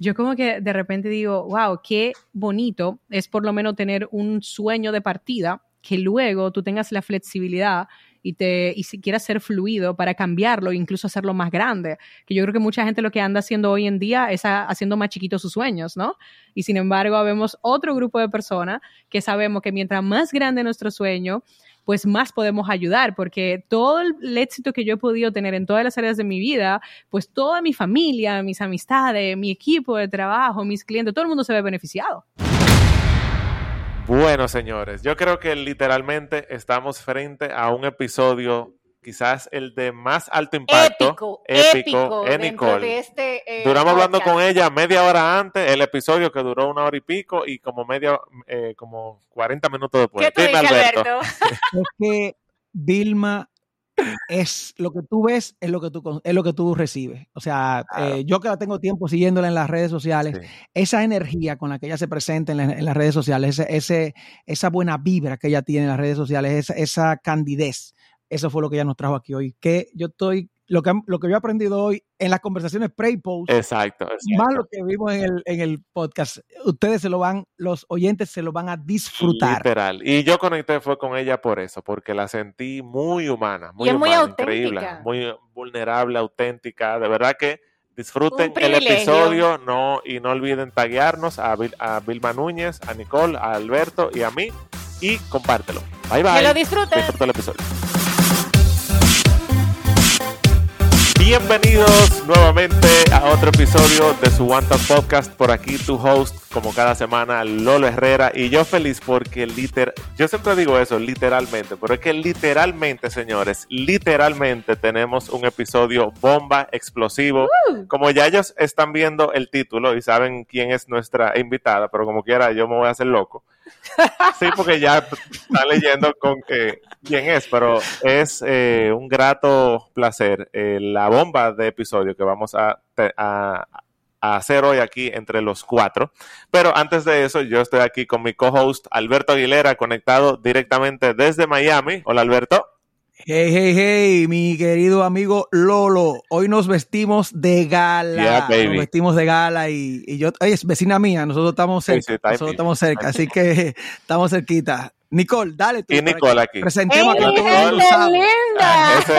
yo como que de repente digo, wow, qué bonito es por lo menos tener un sueño de partida que luego tú tengas la flexibilidad y, te, y si quieras ser fluido para cambiarlo e incluso hacerlo más grande. Que yo creo que mucha gente lo que anda haciendo hoy en día es haciendo más chiquitos sus sueños, ¿no? Y sin embargo, vemos otro grupo de personas que sabemos que mientras más grande nuestro sueño, pues más podemos ayudar, porque todo el éxito que yo he podido tener en todas las áreas de mi vida, pues toda mi familia, mis amistades, mi equipo de trabajo, mis clientes, todo el mundo se ve beneficiado. Bueno, señores, yo creo que literalmente estamos frente a un episodio quizás el de más alto impacto, épico, épico, Nicole. Este, eh, Duramos hablando con ella media hora antes, el episodio que duró una hora y pico y como media, eh, como 40 minutos después. ¿Qué tú Alberto? es que Vilma es lo que tú ves, es lo que tú, es lo que tú recibes. O sea, eh, yo que la tengo tiempo siguiéndola en las redes sociales, esa energía con la que ella se presenta en, las redes sociales, ese, esa buena vibra que ella tiene en las redes sociales, esa, esa candidez, eso fue lo que ella nos trajo aquí hoy. Que yo estoy lo que, lo que yo he aprendido hoy en las conversaciones pre-post, exacto, más lo que vimos en el, en el podcast, ustedes se lo van, los oyentes se lo van a disfrutar. Literal. Y yo conecté fue con ella por eso, porque la sentí muy humana, muy, muy increíble, muy vulnerable, auténtica. De verdad que disfruten el episodio no, y no olviden taguearnos a, a Vilma Núñez, a Nicole, a Alberto y a mí y compártelo. Bye bye. Que lo disfruten. Disfruta el episodio. Bienvenidos nuevamente a otro episodio de su One Podcast. Por aquí tu host, como cada semana, Lolo Herrera. Y yo feliz porque liter, yo siempre digo eso, literalmente, pero es que literalmente, señores, literalmente tenemos un episodio bomba, explosivo. Como ya ellos están viendo el título y saben quién es nuestra invitada, pero como quiera, yo me voy a hacer loco. Sí, porque ya está leyendo con que quién es, pero es eh, un grato placer eh, la bomba de episodio que vamos a, a, hacer hoy aquí entre los cuatro. Pero antes de eso, yo estoy aquí con mi co-host Alberto Aguilera, conectado directamente desde Miami. Hola Alberto. Hey, hey, hey, mi querido amigo Lolo. Hoy nos vestimos de gala. nos vestimos de gala y, y yo, es vecina mía, nosotros estamos cerca. nosotros estamos cerca, así que estamos cerquita. Nicole, dale tú. Y Nicole aquí. Presentemos a mi gente linda! Ese,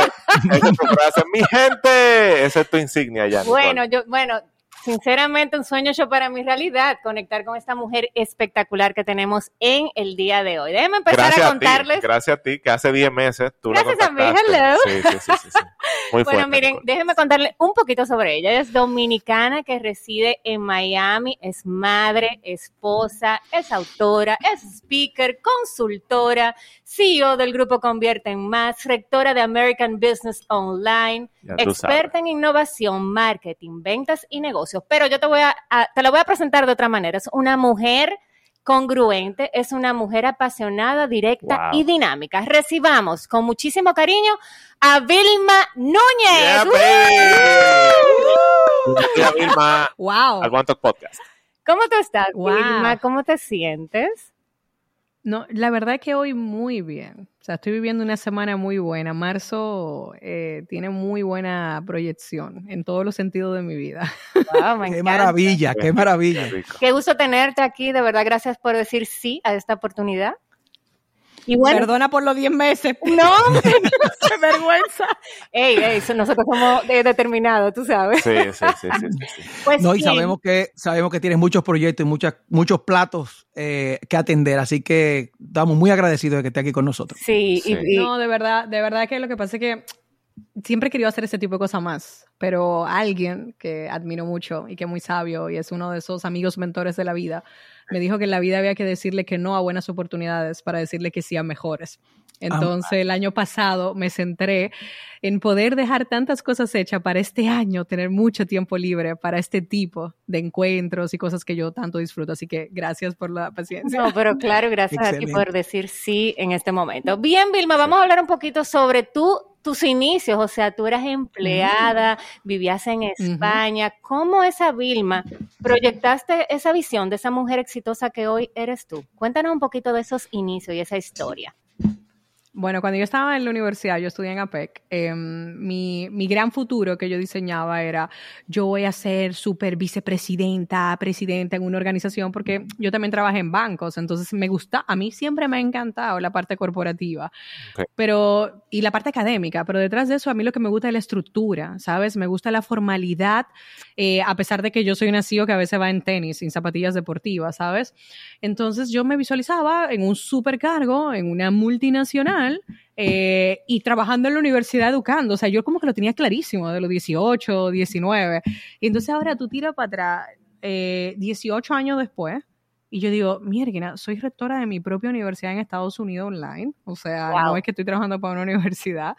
ese es. Mi gente, esa es tu insignia ya. Nicole. Bueno, yo, bueno, sinceramente un sueño hecho para mi realidad, conectar con esta mujer espectacular que tenemos en el día de hoy. Déjenme empezar a contarles. gracias a ti, que hace 10 meses tú Gracias a mí, hello. Sí, sí, sí, sí, Muy bueno, miren, déjenme contarles un poquito sobre ella. Ella es dominicana que reside en Miami, es madre, esposa, es autora, es speaker, consultora, CEO del grupo Convierte en Más, rectora de American Business Online, experta en innovación, marketing, ventas y negocios. Pero yo te voy a, te la voy a presentar de otra manera. Es una mujer congruente, es una mujer apasionada, directa y dinámica. Recibamos con muchísimo cariño a Vilma Núñez. Vilma. Wow. Al Podcast. ¿Cómo tú estás, Vilma? ¿Cómo te sientes? No, la verdad es que hoy muy bien. O sea, estoy viviendo una semana muy buena. Marzo eh, tiene muy buena proyección en todos los sentidos de mi vida. qué maravilla, qué maravilla. Qué gusto tenerte aquí. De verdad, gracias por decir sí a esta oportunidad. Perdona por los 10 meses. No, qué vergüenza. Ey, ey, nosotros somos determinados, tú sabes. Sí, sí, sí. sí, Pues no, y sabemos que, sabemos que tienes muchos proyectos y muchas, muchos platos eh, que atender, así que estamos muy agradecidos de que esté aquí con nosotros. Sí, Y, no, de verdad, de verdad que lo que pasa es que siempre he querido hacer ese tipo de cosas más, pero alguien que admiro mucho y que es muy sabio y es uno de esos amigos mentores de la vida, me dijo que en la vida había que decirle que no a buenas oportunidades para decirle que sí a mejores. Entonces, el año pasado me centré en poder dejar tantas cosas hechas para este año, tener mucho tiempo libre para este tipo de encuentros y cosas que yo tanto disfruto. Así que gracias por la paciencia. No, pero claro, gracias a ti por decir sí en este momento. Bien, Vilma, vamos a hablar un poquito sobre tú tus inicios, o sea, tú eras empleada, vivías en España. ¿Cómo esa Vilma proyectaste esa visión de esa mujer exitosa que hoy eres tú? Cuéntanos un poquito de esos inicios y esa historia. Bueno, cuando yo estaba en la universidad, yo estudié en APEC, em, mi, mi, gran futuro que yo diseñaba era, yo voy a ser súper vicepresidenta, presidenta en una organización, porque yo también trabajé en bancos, entonces me gusta, a mí siempre me ha encantado la parte corporativa, pero, y la parte académica, pero detrás de eso a mí lo que me gusta es la estructura, ¿sabes? Me gusta la formalidad, eh, a pesar de que yo soy un nacido que a veces va en tenis, sin zapatillas deportivas, ¿sabes? Entonces yo me visualizaba en un supercargo, en una multinacional, eh, y trabajando en la universidad educando. O sea, yo como que lo tenía clarísimo de los 18, 19. Y entonces ahora tú tiras para atrás, 18 eh, años después, y yo digo, mierda, soy rectora de mi propia universidad en Estados Unidos online. O sea, no es que estoy trabajando para una universidad.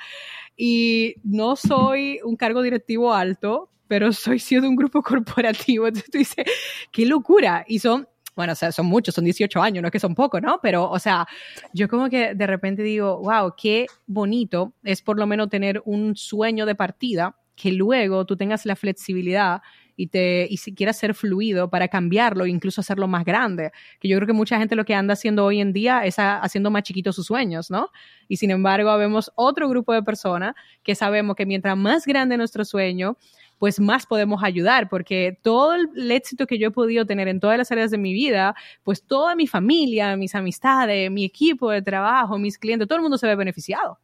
Y no soy un cargo directivo alto, pero soy CEO de un grupo corporativo. Entonces tú dices, qué locura. Y son bueno, o sea, son muchos, son 18 años, no es que son pocos, ¿no? Pero, o sea, yo como que de repente digo, wow, qué bonito es por lo menos tener un sueño de partida que luego tú tengas la flexibilidad y, te, y si quieras ser fluido para cambiarlo e incluso hacerlo más grande. Que yo creo que mucha gente lo que anda haciendo hoy en día es haciendo más chiquitos sus sueños, ¿no? Y sin embargo, vemos otro grupo de personas que sabemos que mientras más grande nuestro sueño, pues más podemos ayudar, porque todo el éxito que yo he podido tener en todas las áreas de mi vida, pues toda mi familia, mis amistades, mi equipo de trabajo, mis clientes, todo el mundo se ve beneficiado.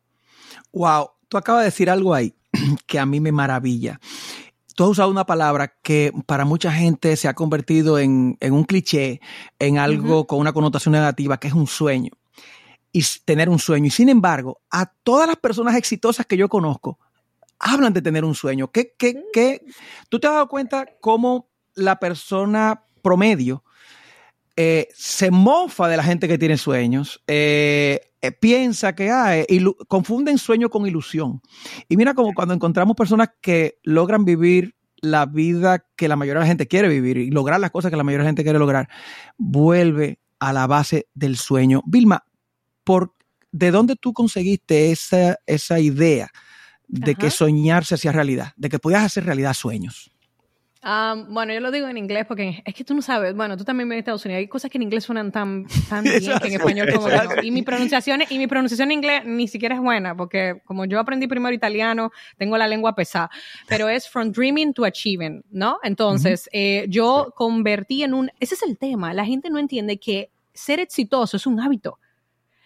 Wow, tú acabas de decir algo ahí que a mí me maravilla. Tú has usado una palabra que para mucha gente se ha convertido en, un cliché, en algo con una connotación negativa, que es un sueño y tener un sueño. Y sin embargo, a todas las personas exitosas que yo conozco, hablan de tener un sueño. ¿Qué, qué, qué? ¿Tú te has dado cuenta cómo la persona promedio eh, se mofa de la gente que tiene sueños? Eh, eh, piensa que hay, confunden sueño con ilusión. Y mira como cuando encontramos personas que logran vivir la vida que la mayoría de la gente quiere vivir y lograr las cosas que la mayoría de la gente quiere lograr, vuelve a la base del sueño. Vilma, ¿por, ¿de dónde tú conseguiste esa, esa idea de que soñar se hacía realidad, de que podías hacer realidad sueños? bueno, yo lo digo en inglés porque es que tú no sabes, bueno, tú también ves en Estados Unidos, hay cosas que en inglés suenan tan, tan bien que en español como que no. Y mi pronunciación, y mi pronunciación en inglés ni siquiera es buena, porque como yo aprendí primero italiano, tengo la lengua pesada, pero es from dreaming to achieving, ¿no? Entonces, eh, yo convertí en un, ese es el tema, la gente no entiende que ser exitoso es un hábito.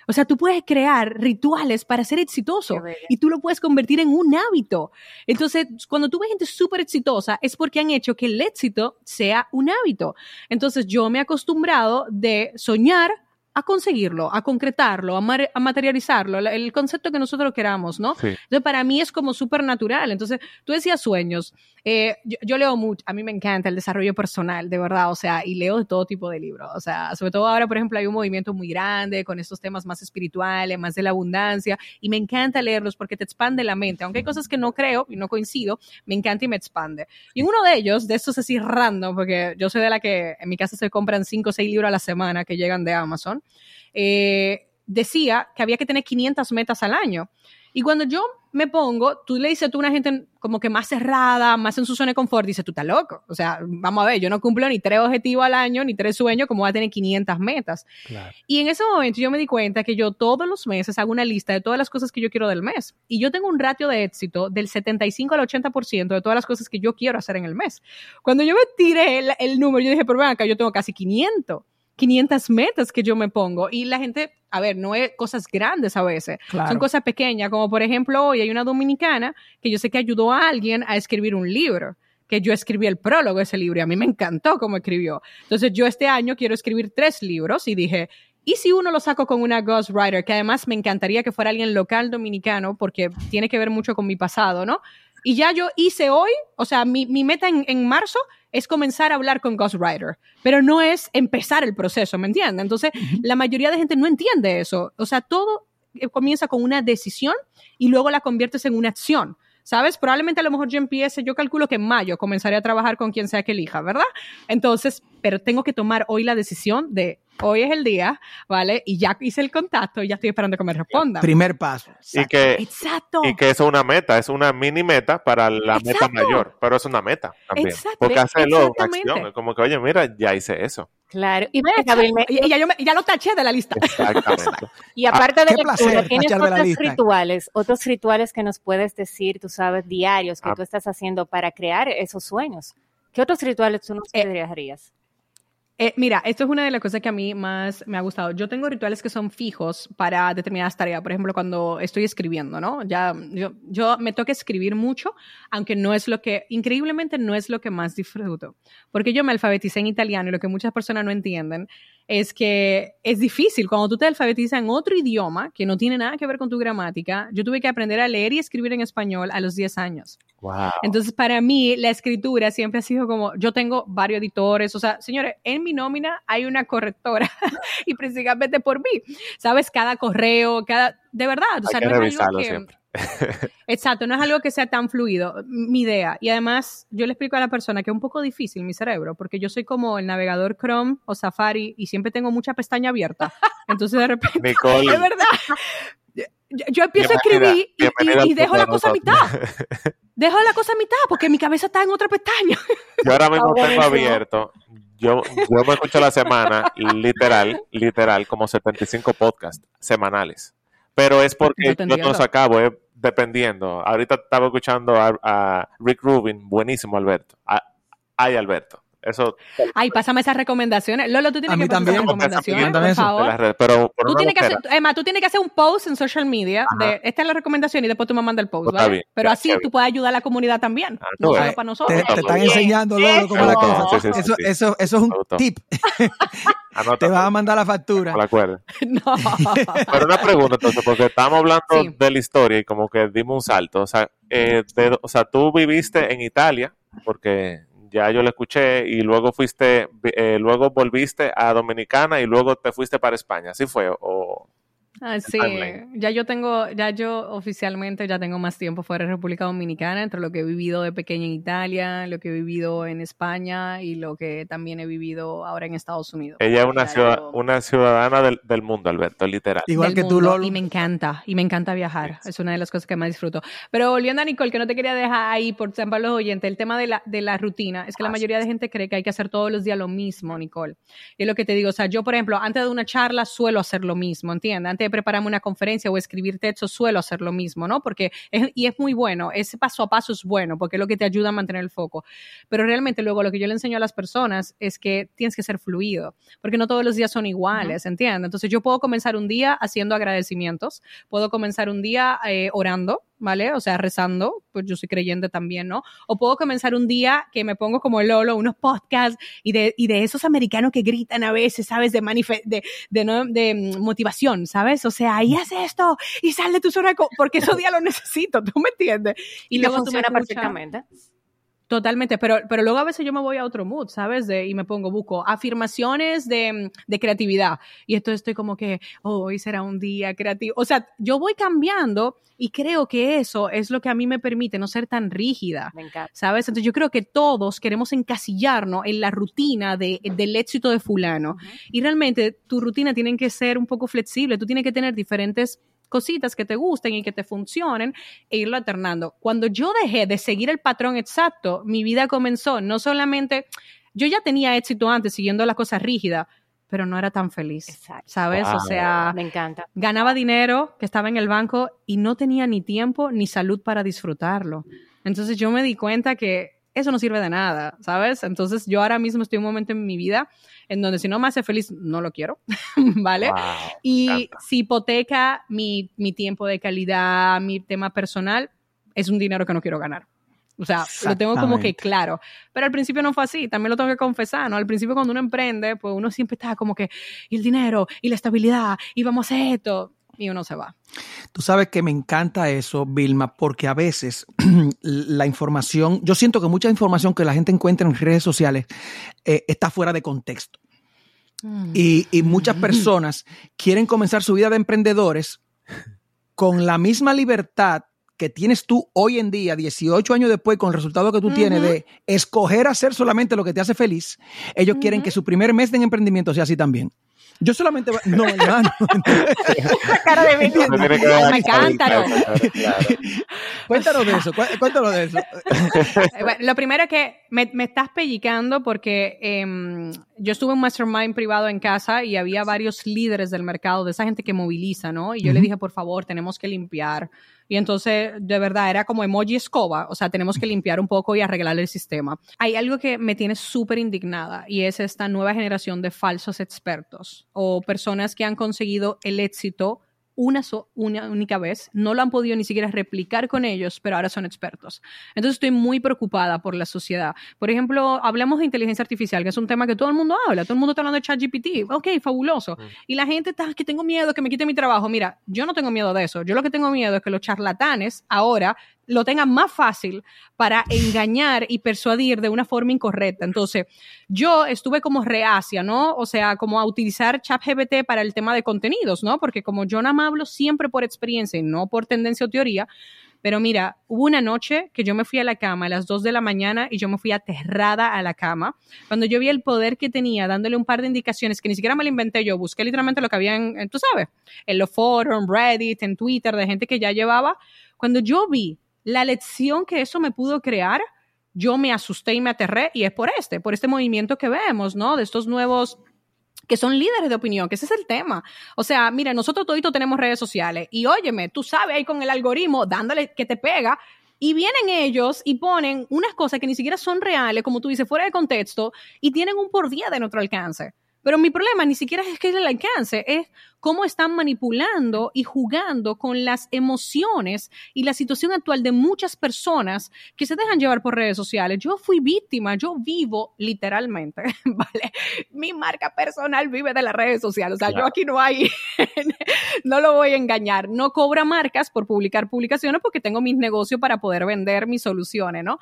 O sea, tú puedes crear rituales para ser exitoso y tú lo puedes convertir en un hábito. Entonces, cuando tú ves gente súper exitosa, es porque han hecho que el éxito sea un hábito. Entonces, yo me he acostumbrado de soñar a conseguirlo, a concretarlo, a, materializarlo, el concepto que nosotros queramos, ¿no? Entonces, para mí es como súper natural. Entonces, tú decías sueños. Eh, yo, leo mucho, a mí me encanta el desarrollo personal, de verdad, o sea, y leo de todo tipo de libros. O sea, sobre todo ahora, por ejemplo, hay un movimiento muy grande con estos temas más espirituales, más de la abundancia, y me encanta leerlos porque te expande la mente. Aunque hay cosas que no creo y no coincido, me encanta y me expande. Y uno de ellos, de estos así random, porque yo soy de la que en mi casa se compran cinco o seis libros a la semana que llegan de Amazon, eh, decía que había que tener 500 metas al año. Y cuando yo me pongo, tú le dices a una gente como que más cerrada, más en su zona de confort, dice, tú estás loco. O sea, vamos a ver, yo no cumplo ni tres objetivos al año, ni tres sueños, como voy a tener 500 metas. Y en ese momento yo me di cuenta que yo todos los meses hago una lista de todas las cosas que yo quiero del mes. Y yo tengo un ratio de éxito del 75 al 80% de todas las cosas que yo quiero hacer en el mes. Cuando yo me tiré el, el número, yo dije, pero ven acá, yo tengo casi 500. 500 metas que yo me pongo y la gente, a ver, no es cosas grandes a veces, son cosas pequeñas, como por ejemplo hoy hay una dominicana que yo sé que ayudó a alguien a escribir un libro que yo escribí el prólogo de ese libro y a mí me encantó cómo escribió. Entonces yo este año quiero escribir tres libros y dije, ¿y si uno lo saco con una ghostwriter? Que además me encantaría que fuera alguien local dominicano porque tiene que ver mucho con mi pasado, ¿no? Y ya yo hice hoy, o sea, mi, mi meta en, en marzo es comenzar a hablar con Ghostwriter, pero no es empezar el proceso, ¿me entiendes? Entonces, la mayoría de gente no entiende eso. O sea, todo eh, comienza con una decisión y luego la conviertes en una acción. ¿Sabes? Probablemente a lo mejor yo empiece, yo calculo que en mayo comenzaré a trabajar con quien sea que elija, ¿verdad? Entonces, pero tengo que tomar hoy la decisión de hoy es el día, ¿vale? Y ya hice el contacto y ya estoy esperando que me respondan. Primer paso. Y que, Exacto. Y que eso es una meta, es una mini meta para la meta mayor, pero es una meta también. Exacto. Porque hacerlo una acción, como que, oye, mira, ya hice eso. Claro. Y, ya, yo ya, lo taché de la lista. Exactamente. y aparte de lectura, ¿tienes otros rituales, otros rituales que nos puedes decir, tú sabes, diarios que ah. tú estás haciendo para crear esos sueños? ¿Qué otros rituales tú nos eh, harías? Eh, mira, esto es una de las cosas que a mí más me ha gustado. Yo tengo rituales que son fijos para determinadas tareas. Por ejemplo, cuando estoy escribiendo, ¿no? Ya, yo, yo me toca escribir mucho, aunque no es lo que, increíblemente, no es lo que más disfruto. Porque yo me alfabeticé en italiano y lo que muchas personas no entienden es que es difícil. Cuando tú te alfabetizas en otro idioma que no tiene nada que ver con tu gramática, yo tuve que aprender a leer y escribir en español a los 10 años. Wow. Entonces, para mí, la escritura siempre ha sido como, yo tengo varios editores, o sea, señores, en mi nómina hay una correctora y principalmente por mí, ¿sabes? Cada correo, cada, de verdad, o sea, no es algo que, Exacto, no es algo que sea tan fluido, mi idea. Y además, yo le explico a la persona que es un poco difícil mi cerebro, porque yo soy como el navegador Chrome o Safari y siempre tengo mucha pestaña abierta. Entonces, de repente, es verdad. Yo, empiezo a escribir y, dejo la cosa a mitad. Dejo la cosa a mitad porque mi cabeza está en otra pestaña. Yo ahora mismo tengo abierto. Yo, yo me escucho la semana, literal, literal, como 75 podcasts semanales pero es porque yo no los acabo, es dependiendo. Ahorita estaba escuchando a, Rick Rubin, buenísimo Alberto. ay Alberto. Eso. Ay, pásame esas recomendaciones. Lolo, tú tienes que pasar esas recomendaciones, por favor. pero, tú, tienes que hacer, Emma, tú tienes que hacer un post en social media de esta es la recomendación y después tú me mandas el post, ¿vale? pero así tú puedes ayudar a la comunidad también. Ah, no solo para nosotros. Te, están enseñando, Lolo, cómo la cosa. eso, eso, eso, es un tip. te vas a mandar la factura. No acuerdo. no. Pero una pregunta, entonces, porque estamos hablando de la historia y como que dimos un salto. O sea, eh, o sea, tú viviste en Italia, porque ya yo lo escuché y luego fuiste, eh, luego volviste a Dominicana y luego te fuiste para España, ¿así fue? O, Ah, sí, ya yo tengo, ya yo oficialmente ya tengo más tiempo fuera de República Dominicana, entre lo que he vivido de pequeña en Italia, lo que he vivido en España y lo que también he vivido ahora en Estados Unidos. Ella es una, una ciudadana del, del, mundo, Alberto, literal. Igual que tú, Lolo. Y me encanta, y me encanta viajar, es una de las cosas que más disfruto. Pero volviendo a Nicole, que no te quería dejar ahí por ejemplo los oyentes, el tema de la, de la rutina, es que la mayoría de gente cree que hay que hacer todos los días lo mismo, Nicole. Y es lo que te digo, o sea, yo, por ejemplo, antes de una charla suelo hacer lo mismo, ¿entiendes? Antes prepararme una conferencia o escribir textos, suelo hacer lo mismo, ¿no? Porque es, y es muy bueno, ese paso a paso es bueno, porque es lo que te ayuda a mantener el foco. Pero realmente luego lo que yo le enseño a las personas es que tienes que ser fluido, porque no todos los días son iguales, ¿entiendes? Entonces yo puedo comenzar un día haciendo agradecimientos, puedo comenzar un día eh, orando, ¿vale? O sea, rezando, pues yo soy creyente también, ¿no? O puedo comenzar un día que me pongo como el Lolo, unos podcasts y de, y de esos americanos que gritan a veces, ¿sabes? De, de, de, ¿no? de mm, motivación, ¿sabes? O sea, y haz esto y sal de tu zona, porque esos días lo necesito, ¿tú me entiendes? Y, luego funciona perfectamente. Totalmente, pero, pero luego a veces yo me voy a otro mood, ¿sabes? De, y me pongo, busco afirmaciones de, de creatividad. Y entonces estoy como que, oh, hoy será un día creativo. O sea, yo voy cambiando y creo que eso es lo que a mí me permite no ser tan rígida, me encanta. ¿sabes? Entonces yo creo que todos queremos encasillarnos en la rutina de, del éxito de fulano. Y realmente tu rutina tiene que ser un poco flexible, tú tienes que tener diferentes cositas que te gusten y que te funcionen e irlo alternando. Cuando yo dejé de seguir el patrón exacto, mi vida comenzó no solamente, yo ya tenía éxito antes siguiendo las cosas rígidas, pero no era tan feliz, ¿sabes? O sea, me encanta. Ganaba dinero que estaba en el banco y no tenía ni tiempo ni salud para disfrutarlo. Entonces yo me di cuenta que eso no sirve de nada, ¿sabes? Entonces yo ahora mismo estoy en un momento en mi vida en donde si no me hace feliz, no lo quiero, ¿vale? y si hipoteca mi, mi tiempo de calidad, mi tema personal, es un dinero que no quiero ganar. O sea, lo tengo como que claro. Pero al principio no fue así, también lo tengo que confesar, ¿no? Al principio cuando uno emprende, pues uno siempre está como que, y el dinero, y la estabilidad, y vamos a hacer esto y uno se va. Tú sabes que me encanta eso, Vilma, porque a veces la información, yo siento que mucha información que la gente encuentra en redes sociales eh, está fuera de contexto. Mm. Y, y muchas personas quieren comenzar su vida de emprendedores con la misma libertad que tienes tú hoy en día, 18 años después, con el resultado que tú tienes de escoger hacer solamente lo que te hace feliz, ellos quieren que su primer mes de emprendimiento sea así también. Yo solamente. No, hermano. cara de mí. Me encanta. Cuéntanos de eso. Cuéntanos de eso. Eh, lo primero es que me, estás pellicando porque em, yo estuve en un mastermind privado en casa y había varios líderes del mercado, de esa gente que moviliza, ¿no? Y yo le dije, por favor, tenemos que limpiar y entonces, de verdad, era como emoji escoba, o sea, tenemos que limpiar un poco y arreglar el sistema. Hay algo que me tiene súper indignada y es esta nueva generación de falsos expertos o personas que han conseguido el éxito una, una única vez, no lo han podido ni siquiera replicar con ellos, pero ahora son expertos. Entonces estoy muy preocupada por la sociedad. Por ejemplo, hablamos de inteligencia artificial, que es un tema que todo el mundo habla, todo el mundo está hablando de ChatGPT, ok, fabuloso. Mm. Y la gente está, que tengo miedo, que me quite mi trabajo. Mira, yo no tengo miedo de eso. Yo lo que tengo miedo es que los charlatanes ahora lo tengan más fácil para engañar y persuadir de una forma incorrecta. Entonces, yo estuve como reacia, ¿no? O sea, como a utilizar ChatGPT para el tema de contenidos, ¿no? Porque como yo nada más hablo siempre por experiencia y no por tendencia o teoría, pero mira, hubo una noche que yo me fui a la cama a las 2 de la mañana y yo me fui aterrada a la cama. Cuando yo vi el poder que tenía, dándole un par de indicaciones que ni siquiera me lo inventé yo, busqué literalmente lo que había en, tú sabes, en los foros, en Reddit, en Twitter, de gente que ya llevaba. Cuando yo vi la lección que eso me pudo crear, yo me asusté y me aterré y es por este, por este movimiento que vemos, ¿no? De estos nuevos que son líderes de opinión, que ese es el tema. O sea, mira, nosotros toditos tenemos redes sociales y óyeme, tú sabes ahí con el algoritmo dándole que te pega y vienen ellos y ponen unas cosas que ni siquiera son reales, como tú dices, fuera de contexto y tienen un por día de nuestro alcance. Pero mi problema ni siquiera es que es el alcance, es cómo están manipulando y jugando con las emociones y la situación actual de muchas personas que se dejan llevar por redes sociales. Yo fui víctima, yo vivo literalmente, ¿vale? Mi marca personal vive de las redes sociales, o sea, yo aquí no hay, no lo voy a engañar, no cobra marcas por publicar publicaciones porque tengo mis negocios para poder vender mis soluciones, ¿no?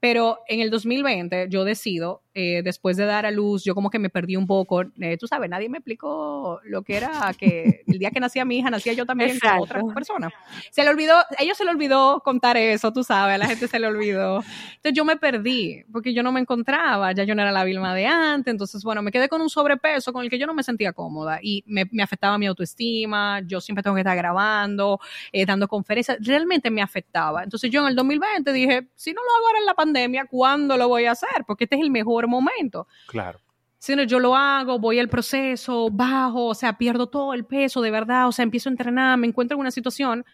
Pero en el 2020 yo decido eh, después de dar a luz, yo como que me perdí un poco. Eh, tú sabes, nadie me explicó lo que era que el día que nacía mi hija, nacía yo también con otra persona. Se le olvidó, a ellos se le olvidó contar eso, tú sabes, a la gente se le olvidó. Entonces yo me perdí porque yo no me encontraba, ya yo no era la Vilma de antes. Entonces, bueno, me quedé con un sobrepeso con el que yo no me sentía cómoda y me, me afectaba mi autoestima. Yo siempre tengo que estar grabando, eh, dando conferencias. Realmente me afectaba. Entonces yo en el 2020 dije, si no lo hago ahora en la pandemia, ¿cuándo lo voy a hacer? Porque este es el mejor momento. Claro. Si no, yo lo hago, voy al proceso, bajo, o sea, pierdo todo el peso, de verdad, o sea, empiezo a entrenar, me encuentro en una situación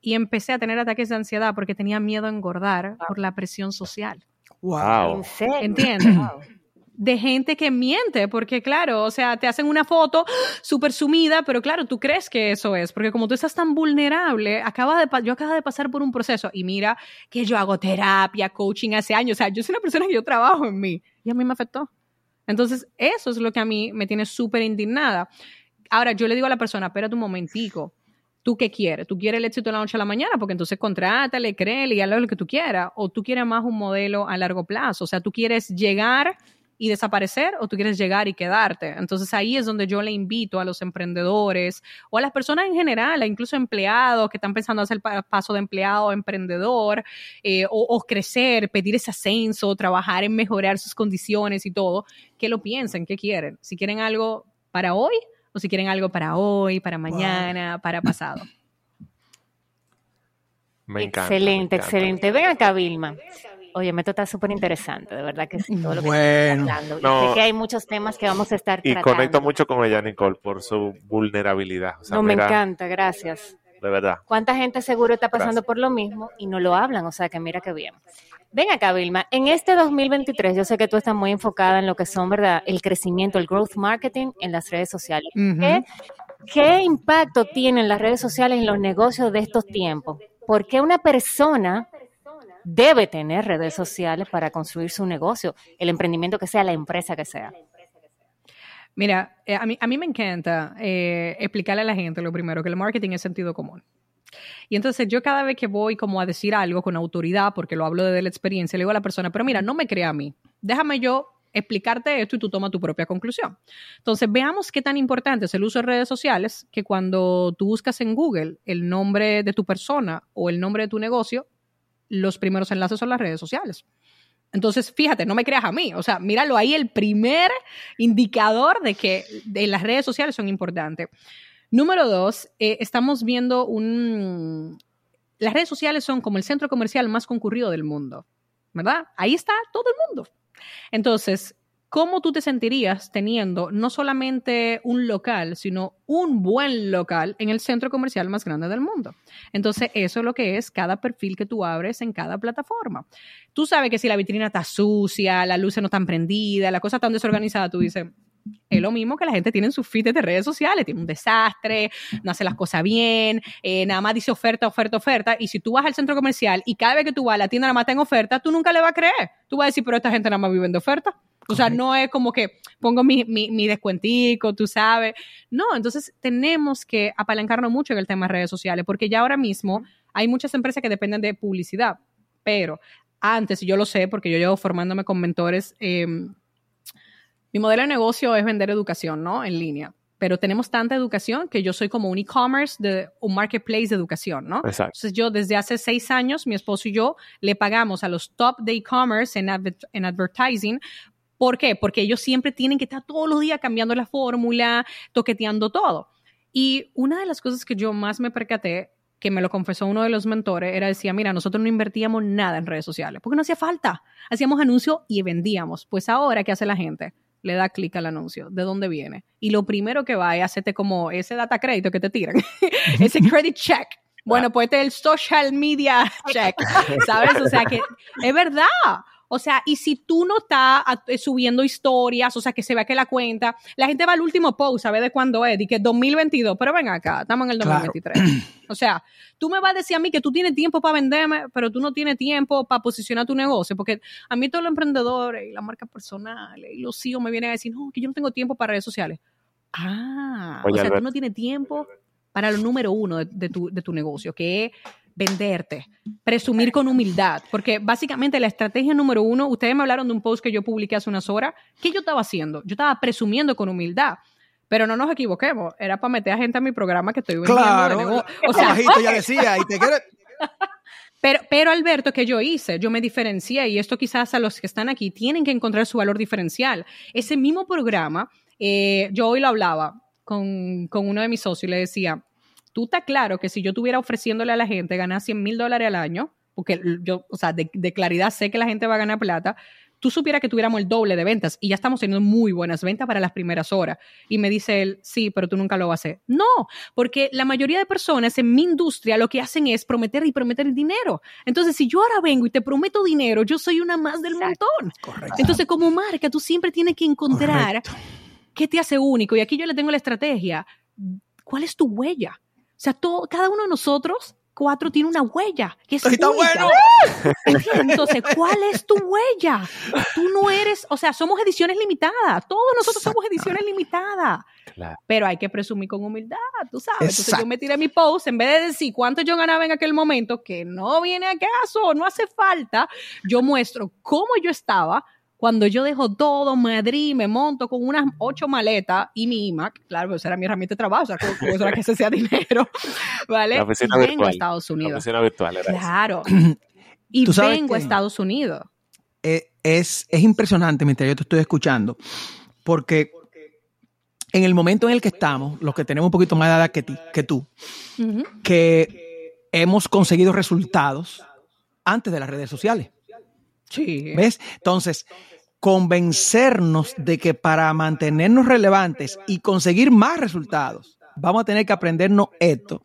y empecé a tener ataques de ansiedad porque tenía miedo a engordar por la presión social. Wow. ¿Entiendes? De gente que miente, porque claro, o sea, te hacen una foto súper sumida, pero claro, tú crees que eso es, porque como tú estás tan vulnerable, acaba de, yo acabo de pasar por un proceso y mira que yo hago terapia, coaching hace años, o sea, yo soy una persona que yo trabajo en mí y a mí me afectó. Entonces, eso es lo que a mí me tiene súper indignada. Ahora, yo le digo a la persona, espérate un momentico, ¿tú qué quieres? ¿Tú quieres el éxito de la noche a la mañana? Porque entonces contrátale, créele y hazle lo que tú quieras. O tú quieres más un modelo a largo plazo. O sea, tú quieres llegar y desaparecer o tú quieres llegar y quedarte. Entonces ahí es donde yo le invito a los emprendedores o a las personas en general, incluso empleados que están pensando hacer el paso de empleado a emprendedor eh, o, crecer, pedir ese ascenso, trabajar en mejorar sus condiciones y todo, que lo piensen, qué quieren. Si quieren algo para hoy o si quieren algo para hoy, para mañana, para pasado. Me encanta, excelente, excelente. Ven acá, Vilma. Oye, esto está súper interesante, de verdad que sí, todo lo que bueno, hablando. Y sé que hay muchos temas que vamos a estar y conecto mucho con ella, Nicole, por su vulnerabilidad. no, me encanta, gracias. De verdad. ¿Cuánta gente seguro está pasando por lo mismo y no lo hablan? O sea, que mira qué bien. Ven acá, Vilma. En este 2023, yo sé que tú estás muy enfocada en lo que son, ¿verdad? El crecimiento, el growth marketing en las redes sociales. ¿Qué, ¿Qué impacto tienen las redes sociales en los negocios de estos tiempos? ¿Por qué una persona debe tener redes sociales para construir su negocio, el emprendimiento que sea, la empresa que sea. Mira, eh, a, mí, a mí me encanta eh, explicarle a la gente lo primero, que el marketing es sentido común. Y entonces yo cada vez que voy como a decir algo con autoridad, porque lo hablo desde la experiencia, le digo a la persona, pero mira, no me crea a mí, déjame yo explicarte esto y tú toma tu propia conclusión. Entonces, veamos qué tan importante es el uso de redes sociales que cuando tú buscas en Google el nombre de tu persona o el nombre de tu negocio, los primeros enlaces son las redes sociales. Entonces, fíjate, no me creas a mí. O sea, míralo ahí, el primer indicador de que de las redes sociales son importantes. Número dos, eh, estamos viendo un... Las redes sociales son como el centro comercial más concurrido del mundo, ¿verdad? Ahí está todo el mundo. Entonces, ¿Cómo tú te sentirías teniendo no solamente un local, sino un buen local en el centro comercial más grande del mundo? Entonces, eso es lo que es cada perfil que tú abres en cada plataforma. Tú sabes que si la vitrina está sucia, la luz no está prendida, la cosa está desorganizada, tú dices, es lo mismo que la gente tiene en sus feeds de redes sociales, tiene un desastre, no hace las cosas bien, eh, nada más dice oferta, oferta, oferta, y si tú vas al centro comercial y cada vez que tú vas a la tienda nada más está en oferta, tú nunca le vas a creer. Tú vas a decir, pero esta gente nada más vive de oferta. O sea, no es como que pongo mi, mi, mi, descuentico, tú sabes. No, entonces tenemos que apalancarnos mucho en el tema de redes sociales, porque ya ahora mismo hay muchas empresas que dependen de publicidad, pero antes, y yo lo sé porque yo llevo formándome con mentores, em, mi modelo de negocio es vender educación, ¿no? En línea. Pero tenemos tanta educación que yo soy como un e-commerce, de, un marketplace de educación, ¿no? Exacto. Entonces yo desde hace seis años, mi esposo y yo le pagamos a los top de e-commerce en, en advertising ¿Por qué? Porque ellos siempre tienen que estar todos los días cambiando la fórmula, toqueteando todo. Y una de las cosas que yo más me percaté, que me lo confesó uno de los mentores, era decía, mira, nosotros no invertíamos nada en redes sociales, porque no hacía falta. Hacíamos anuncios y vendíamos. Pues ahora, ¿qué hace la gente? Le da clic al anuncio, ¿de dónde viene? Y lo primero que va es hacerte como ese data crédito que te tiran, ese credit check. Bueno, pues este es el social media check, ¿sabes? O sea que es verdad. O sea, y si tú no estás eh, subiendo historias, o sea, que se vea que la cuenta, la gente va al último post, ¿sabes de cuándo es? Y que 2022, pero ven acá, estamos en el 2023. O sea, tú me vas a decir a mí que tú tienes tiempo para venderme, pero tú no tienes tiempo para posicionar tu negocio, porque a mí todos los emprendedores y las marcas personales y los CEO me vienen a decir, no, que yo no tengo tiempo para redes sociales. Ah, o sea, tú no tienes tiempo para lo número uno de, tu, de tu negocio, que es venderte, presumir con humildad, porque básicamente la estrategia número uno, ustedes me hablaron de un post que yo publiqué hace unas horas, ¿qué yo estaba haciendo? Yo estaba presumiendo con humildad. Pero no nos equivoquemos, era para meter a gente a mi programa que estoy vendiendo. Claro, o sea, ya decía, y te Pero, pero Alberto, ¿qué yo hice? Yo me diferencié y esto quizás a los que están aquí tienen que encontrar su valor diferencial. Ese mismo programa, eh, yo hoy lo hablaba con, con uno de mis socios y le decía, tú estás claro que si yo estuviera ofreciéndole a la gente ganar 100 mil dólares al año, porque yo, o sea, de, claridad sé que la gente va a ganar plata, tú supieras que tuviéramos el doble de ventas y ya estamos teniendo muy buenas ventas para las primeras horas. Y me dice él, sí, pero tú nunca lo vas a hacer. No, porque la mayoría de personas en mi industria lo que hacen es prometer y prometer dinero. Entonces, si yo ahora vengo y te prometo dinero, yo soy una más del montón. Correcto. Entonces, como marca, tú siempre tienes que encontrar qué te hace único. Y aquí yo le tengo la estrategia. ¿Cuál es tu huella? O sea, todo, cada uno de nosotros cuatro tiene una huella que es Está bueno. Entonces, ¿cuál es tu huella? Tú no eres, o sea, somos ediciones limitadas. Todos nosotros somos ediciones limitadas. Pero hay que presumir con humildad, tú sabes. Entonces yo me tiré mi post, en vez de decir cuánto yo ganaba en aquel momento, que no viene a caso, no hace falta, yo muestro cómo yo estaba cuando yo dejo todo Madrid, me monto con unas ocho maletas y mi iMac, claro, pues era mi herramienta de trabajo, o sea, como, eso era que se sea dinero, ¿vale? La oficina y vengo a Estados Unidos. La oficina virtual era Claro. Y vengo a Estados Unidos. Eh, es, es impresionante mientras yo te estoy escuchando, porque en el momento en el que estamos, los que tenemos un poquito más de edad que, ti, que tú, que hemos conseguido resultados antes de las redes sociales. Sí. ¿Ves? Entonces, convencernos de que para mantenernos relevantes y conseguir más resultados, vamos a tener que aprendernos esto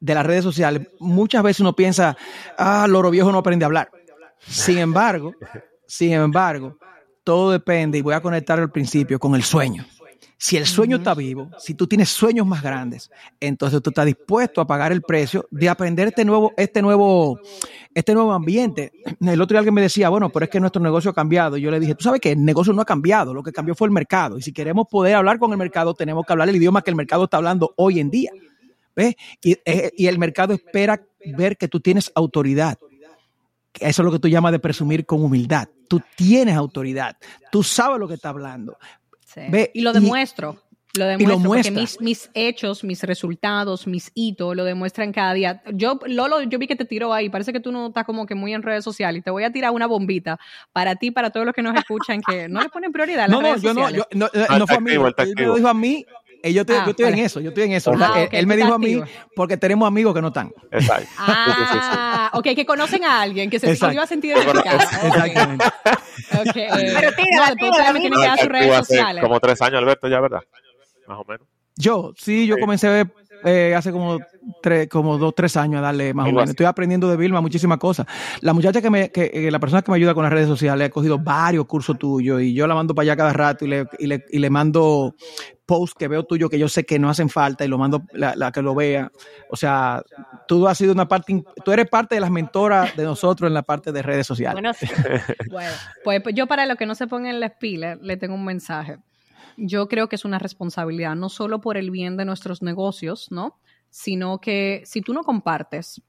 de las redes sociales. Muchas veces uno piensa, ah, loro viejo no aprende a hablar. Sin embargo, sin embargo, todo depende, y voy a conectar al principio con el sueño. Si el sueño está vivo, si tú tienes sueños más grandes, entonces tú estás dispuesto a pagar el precio de aprender este nuevo, este nuevo, este nuevo ambiente. El otro día alguien me decía, bueno, pero es que nuestro negocio ha cambiado. Y yo le dije, tú sabes que el negocio no ha cambiado, lo que cambió fue el mercado. Y si queremos poder hablar con el mercado, tenemos que hablar el idioma que el mercado está hablando hoy en día. ¿Ves? Y, eh, y el mercado espera ver que tú tienes autoridad. Eso es lo que tú llamas de presumir con humildad. Tú tienes autoridad. Tú sabes lo que está hablando. Y lo demuestro. Lo demuestro porque mis, mis, hechos, mis resultados, mis hitos lo demuestran cada día. Yo, Lolo, yo vi que te tiró ahí. Parece que tú no estás como que muy en redes sociales. Y te voy a tirar una bombita para ti, para todos los que nos escuchan, que no le ponen prioridad a las no, redes no, sociales. No, no, yo, no, no, fue a mí. Él me lo dijo a mí eh, yo, ah, estoy, en eso, yo estoy en eso. Ah, él, me dijo a mí porque tenemos amigos que no están. Exacto. Ah, ok, que conocen a alguien que se iba a sentir identificado. Exactamente. Okay. Pero tira, no, tira, tiene que dar sus redes sociales. Como tres años, Alberto, ya, ¿verdad? Más o menos. Yo, sí, yo comencé a ver eh, hace como tres, como dos, tres años a darle más o menos. Estoy aprendiendo de Vilma muchísimas cosas. La muchacha que me, que, eh, la persona que me ayuda con las redes sociales ha cogido varios cursos tuyos y yo la mando para allá cada rato y le, y le, y le mando posts que veo tuyo que yo sé que no hacen falta y lo mando la, la, que lo vea. O sea, tú has sido una parte, tú eres parte de las mentoras de nosotros en la parte de redes sociales. Bueno, bueno pues, pues, yo para los que no se pongan las pilas, le tengo un mensaje yo creo que es una responsabilidad, no solo por el bien de nuestros negocios, ¿no? Sino que si tú no compartes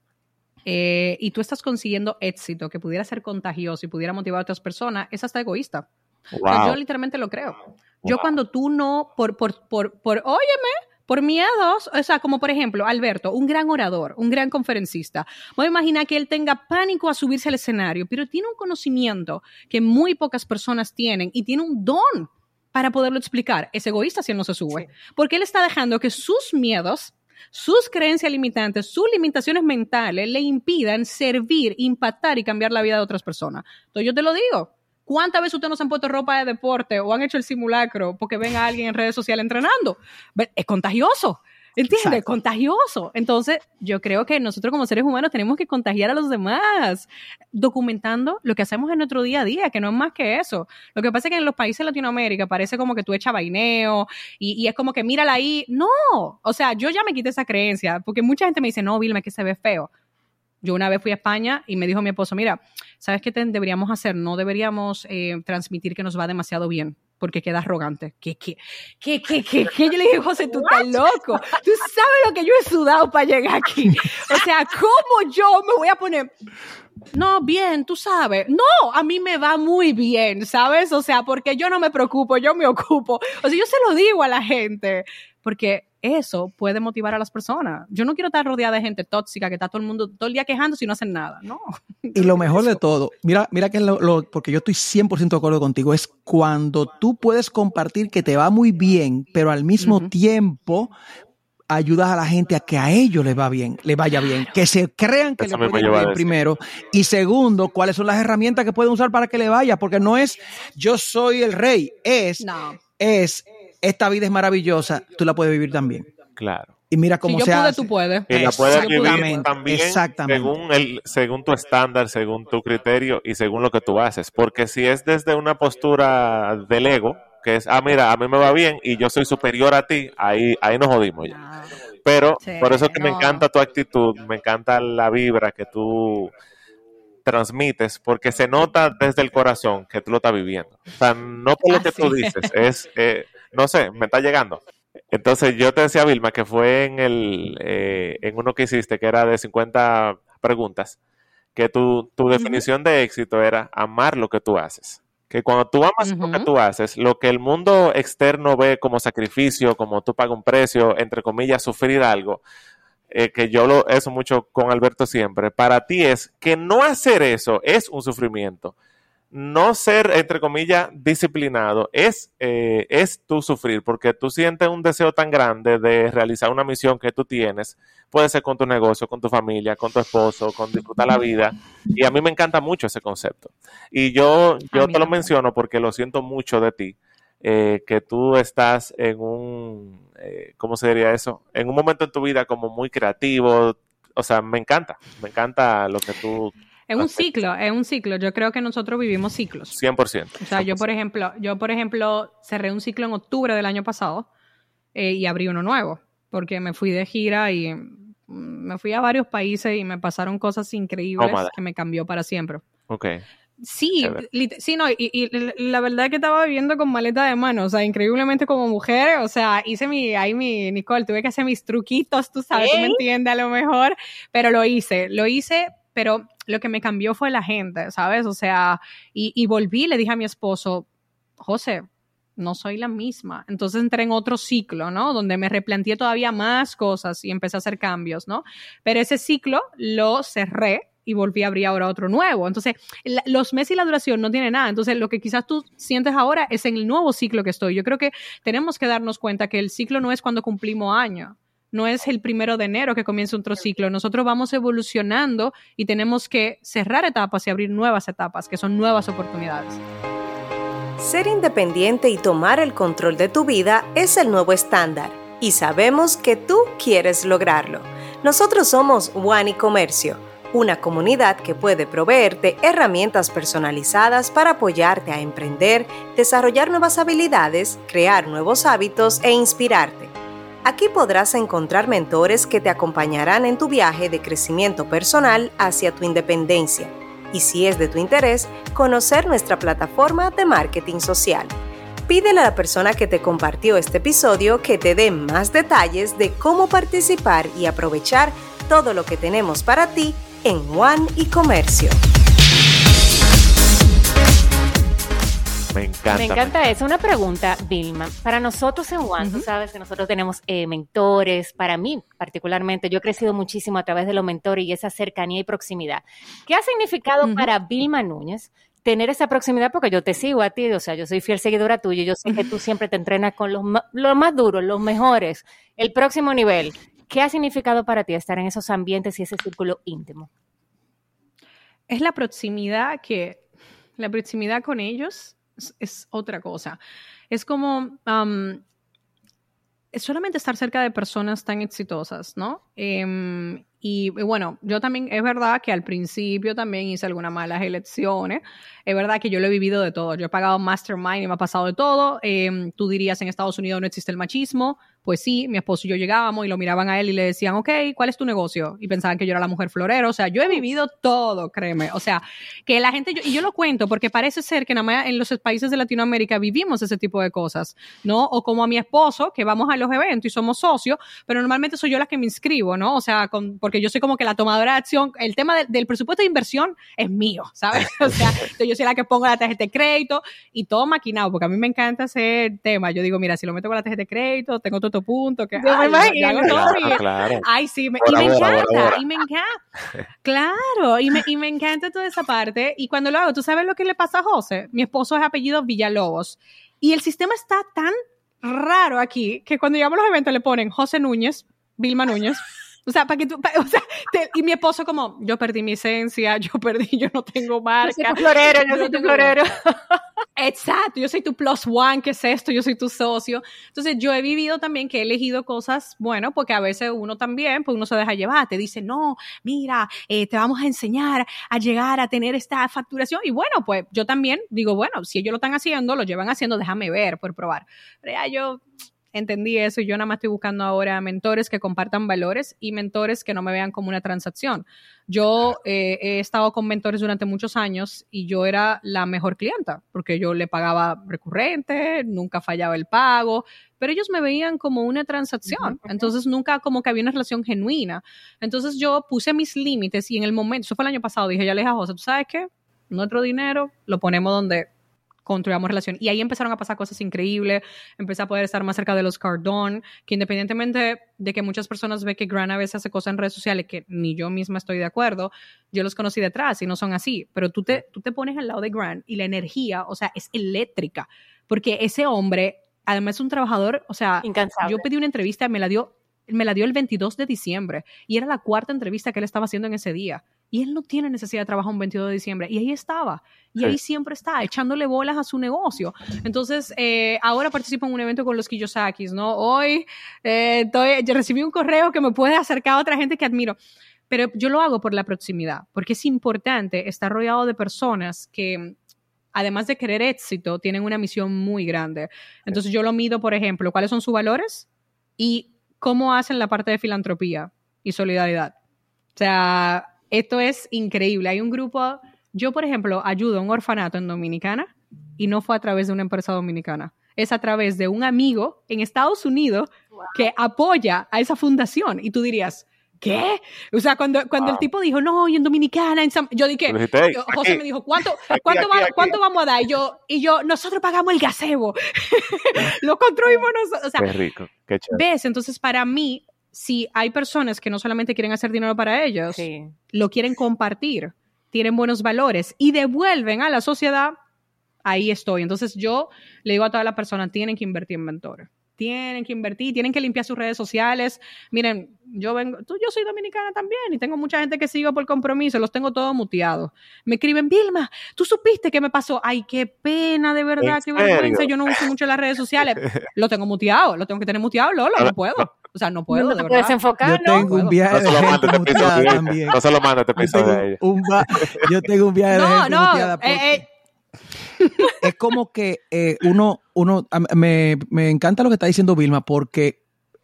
eh, y tú estás consiguiendo éxito que pudiera ser contagioso y pudiera motivar a otras personas, es hasta egoísta. yo literalmente lo creo. Yo cuando tú no, por, por, por, por, óyeme, por miedos, o sea, como por ejemplo, Alberto, un gran orador, un gran conferencista. Voy a imaginar que él tenga pánico a subirse al escenario, pero tiene un conocimiento que muy pocas personas tienen y tiene un don para poderlo explicar. Es egoísta si él no se sube, porque él está dejando que sus miedos, sus creencias limitantes, sus limitaciones mentales le impidan servir, impactar y cambiar la vida de otras personas. Entonces yo te lo digo. ¿Cuántas veces ustedes no se han puesto ropa de deporte o han hecho el simulacro porque ven a alguien en redes sociales entrenando? Es contagioso. ¿Entiendes? Contagioso. Entonces, yo creo que nosotros como seres humanos tenemos que contagiar a los demás, documentando lo que hacemos en nuestro día a día, que no es más que eso. Lo que pasa es que en los países de Latinoamérica parece como que tú echas vaineo y, es como que mírala ahí. No, o sea, yo ya me quité esa creencia, porque mucha gente me dice, no, Vilma, que se ve feo. Yo una vez fui a España y me dijo mi esposo, mira, ¿sabes qué deberíamos hacer? No deberíamos eh, transmitir que nos va demasiado bien porque queda arrogante. ¿Qué, qué, qué, qué, qué? qué? Yo le dije, José, tú estás loco. Tú sabes lo que yo he sudado para llegar aquí. O sea, ¿cómo yo me voy a poner? No, bien, tú sabes. No, a mí me va muy bien, ¿sabes? O sea, porque yo no me preocupo, yo me ocupo. O sea, yo se lo digo a la gente, porque eso puede motivar a las personas. Yo no quiero estar rodeada de gente tóxica que está todo el mundo todo el día quejándose y no hacen nada, ¿no? Y lo mejor de todo, mira, mira que lo, porque yo estoy 100% de acuerdo contigo, es cuando tú puedes compartir que te va muy bien, pero al mismo tiempo ayudas a la gente a que a ellos les va bien, les vaya bien, que se crean que les va bien primero. Y segundo, cuáles son las herramientas que pueden usar para que le vaya, porque no es yo soy el rey, es es esta vida es maravillosa, tú la puedes vivir también. Claro. Y mira cómo si se yo pude, tú puedes. Y la puedes vivir también según, el, según tu estándar, según tu criterio y según lo que tú haces. Porque si es desde una postura del ego, que es, ah, mira, a mí me va bien y yo soy superior a ti, ahí, ahí nos jodimos ya. Pero por eso que me encanta tu actitud, me encanta la vibra que tú transmites, porque se nota desde el corazón que tú lo estás viviendo. O sea, no por lo que tú dices, es... Eh, no sé, me está llegando. Entonces yo te decía, Vilma, que fue en, el, eh, en uno que hiciste, que era de 50 preguntas, que tu, tu definición de éxito era amar lo que tú haces. Que cuando tú amas lo que tú haces, lo que el mundo externo ve como sacrificio, como tú pagas un precio, entre comillas, sufrir algo, eh, que yo lo eso mucho con Alberto siempre, para ti es que no hacer eso es un sufrimiento no ser, entre comillas, disciplinado es, eh, es tú sufrir, porque tú sientes un deseo tan grande de realizar una misión que tú tienes, puede ser con tu negocio, con tu familia, con tu esposo, con disfrutar la vida, y a mí me encanta mucho ese concepto. Y yo, yo te lo menciono porque lo siento mucho de ti, eh, que tú estás en un, eh, ¿cómo se diría eso? En un momento en tu vida como muy creativo, o sea, me encanta, me encanta lo que tú es un ciclo, es un ciclo. Yo creo que nosotros vivimos ciclos. 100%. O sea, yo por ejemplo, yo por ejemplo cerré un ciclo en octubre del año pasado eh, y abrí uno nuevo porque me fui de gira y me fui a varios países y me pasaron cosas increíbles que me cambió para siempre. Ok. Sí, sí, no, y, la verdad es que estaba viviendo con maleta de mano, o sea, increíblemente como mujer, o sea, hice mi, ahí mi, Nicole, tuve que hacer mis truquitos, tú sabes, tú me entiendes a lo mejor, pero lo hice, lo hice pero lo que me cambió fue la gente, ¿sabes? O sea, y, y volví, le dije a mi esposo, José, no soy la misma. Entonces entré en otro ciclo, ¿no? Donde me replanteé todavía más cosas y empecé a hacer cambios, ¿no? Pero ese ciclo lo cerré y volví a abrir ahora otro nuevo. Entonces, los meses y la duración no tienen nada. Entonces, lo que quizás tú sientes ahora es en el nuevo ciclo que estoy. Yo creo que tenemos que darnos cuenta que el ciclo no es cuando cumplimos años. No es el primero de enero que comienza otro ciclo. Nosotros vamos evolucionando y tenemos que cerrar etapas y abrir nuevas etapas, que son nuevas oportunidades. Ser independiente y tomar el control de tu vida es el nuevo estándar y sabemos que tú quieres lograrlo. Nosotros somos One y Comercio una comunidad que puede proveerte herramientas personalizadas para apoyarte a emprender, desarrollar nuevas habilidades, crear nuevos hábitos e inspirarte. Aquí podrás encontrar mentores que te acompañarán en tu viaje de crecimiento personal hacia tu independencia y si es de tu interés, conocer nuestra plataforma de marketing social. Pídele a la persona que te compartió este episodio que te dé más detalles de cómo participar y aprovechar todo lo que tenemos para ti en One y Comercio. Me encanta. Me encanta eso. Una pregunta, Vilma. Para nosotros en One, tú sabes que nosotros tenemos eh, mentores. Para mí, particularmente, yo he crecido muchísimo a través de los mentores y esa cercanía y proximidad. ¿Qué ha significado para Vilma Núñez tener esa proximidad? Porque yo te sigo a ti, o sea, yo soy fiel seguidora tuya y yo sé que tú siempre te entrenas con los, los más duros, los mejores, el próximo nivel. ¿Qué ha significado para ti estar en esos ambientes y ese círculo íntimo? Es la proximidad que, la proximidad con ellos es, otra cosa. Es como es solamente estar cerca de personas tan exitosas, ¿no? Em, y, bueno, yo también, es verdad que al principio también hice algunas malas elecciones. Es verdad que yo lo he vivido de todo. Yo he pagado mastermind y me ha pasado de todo. Em, tú dirías, en Estados Unidos no existe el machismo. Pues sí, mi esposo y yo llegábamos y lo miraban a él y le decían, ok, ¿cuál es tu negocio? Y pensaban que yo era la mujer florero. O sea, yo he vivido todo, créeme. O sea, que la gente, y yo lo cuento porque parece ser que nada más en los países de Latinoamérica vivimos ese tipo de cosas, ¿no? O como a mi esposo, que vamos a los eventos y somos socios, pero normalmente soy yo la que me inscribo, ¿no? O sea, porque yo soy como que la tomadora de acción. El tema del presupuesto de inversión es mío, ¿sabes? O sea, yo soy la que pongo la tarjeta de crédito y todo maquinado, porque a mí me encanta hacer tema. Yo digo, mira, si lo meto con la tarjeta de crédito, tengo todo punto, que ay, sí, y me encanta, y me encanta, claro, y me, y me encanta toda esa parte, y cuando lo hago, ¿tú sabes lo que le pasa a José? Mi esposo es apellido Villalobos, y el sistema está tan raro aquí, que cuando llegamos a los eventos le ponen José Núñez, Vilma Núñez, o sea, para que tú, o sea, y mi esposo como, yo perdí mi esencia, yo perdí, yo no tengo marca. Yo soy tu florero, yo, soy tu florero. Exacto, yo soy tu plus one, ¿qué es esto? Yo soy tu socio. Entonces, yo he vivido también que he elegido cosas, bueno, porque a veces uno también, pues uno se deja llevar, te dice, no, mira, eh, te vamos a enseñar a llegar a tener esta facturación. Y bueno, pues yo también digo, bueno, si ellos lo están haciendo, lo llevan haciendo, déjame ver, por probar. Pero ya yo, entendí eso y yo nada más estoy buscando ahora mentores que compartan valores y mentores que no me vean como una transacción. Yo eh, he estado con mentores durante muchos años y yo era la mejor clienta porque yo le pagaba recurrente, nunca fallaba el pago, pero ellos me veían como una transacción, entonces nunca como que había una relación genuina. Entonces yo puse mis límites y en el momento, eso fue el año pasado, dije, ya le dije a José, ¿tú sabes qué? Nuestro dinero lo ponemos donde construyamos relación. Y ahí empezaron a pasar cosas increíbles, empecé a poder estar más cerca de los Cardón, que independientemente de que muchas personas ven que Grant a veces hace cosas en redes sociales que ni yo misma estoy de acuerdo, yo los conocí detrás y no son así, pero tú te, tú te pones al lado de Grant y la energía, o sea, es eléctrica, porque ese hombre, además es un trabajador, o sea, yo pedí una entrevista, me la dio me la dio el 22 de diciembre y era la cuarta entrevista que él estaba haciendo en ese día. Y él no tiene necesidad de trabajar un 22 de diciembre. Y ahí estaba. Y ahí siempre está, echándole bolas a su negocio. Entonces, eh, ahora participo en un evento con los Kiyosakis, ¿no? Hoy eh, recibí un correo que me puede acercar a otra gente que admiro. Pero yo lo hago por la proximidad, porque es importante estar rodeado de personas que, además de querer éxito, tienen una misión muy grande. Entonces, yo lo mido, por ejemplo, cuáles son sus valores y cómo hacen la parte de filantropía y solidaridad. O sea, esto es increíble. Hay un grupo, yo por ejemplo, ayudo a un orfanato en Dominicana y no fue a través de una empresa dominicana. Es a través de un amigo en Estados Unidos que apoya a esa fundación. Y tú dirías, ¿qué? O sea, cuando, cuando el tipo dijo, no, y en Dominicana, en yo dije, José me dijo, ¿cuánto, cuánto, ¿cuánto vamos a dar? Y yo, y yo, nosotros pagamos el gazebo. lo construimos nosotros. O sea, qué rico, qué chévere. ¿Ves? Entonces, para mí, si hay personas que no solamente quieren hacer dinero para ellos, lo quieren compartir, tienen buenos valores y devuelven a la sociedad, ahí estoy. Entonces, yo le digo a todas las personas, tienen que invertir en mentores tienen que invertir, tienen que limpiar sus redes sociales. Miren, yo vengo, tú, yo soy dominicana también y tengo mucha gente que sigo por compromiso, los tengo todos muteados. Me escriben, Vilma, tú supiste qué me pasó. Ay, qué pena, de verdad, qué vergüenza. Yo no uso mucho las redes sociales. lo tengo muteado, lo tengo que tener muteado, Lolo, no puedo. O sea, no puedo. No te puedes enfocar, yo tengo un viaje de gente muteada también. No se lo manda este episodio Yo tengo un viaje de gente muteada. Eh, eh, es como que eh, uno, uno me, encanta lo que está diciendo Vilma porque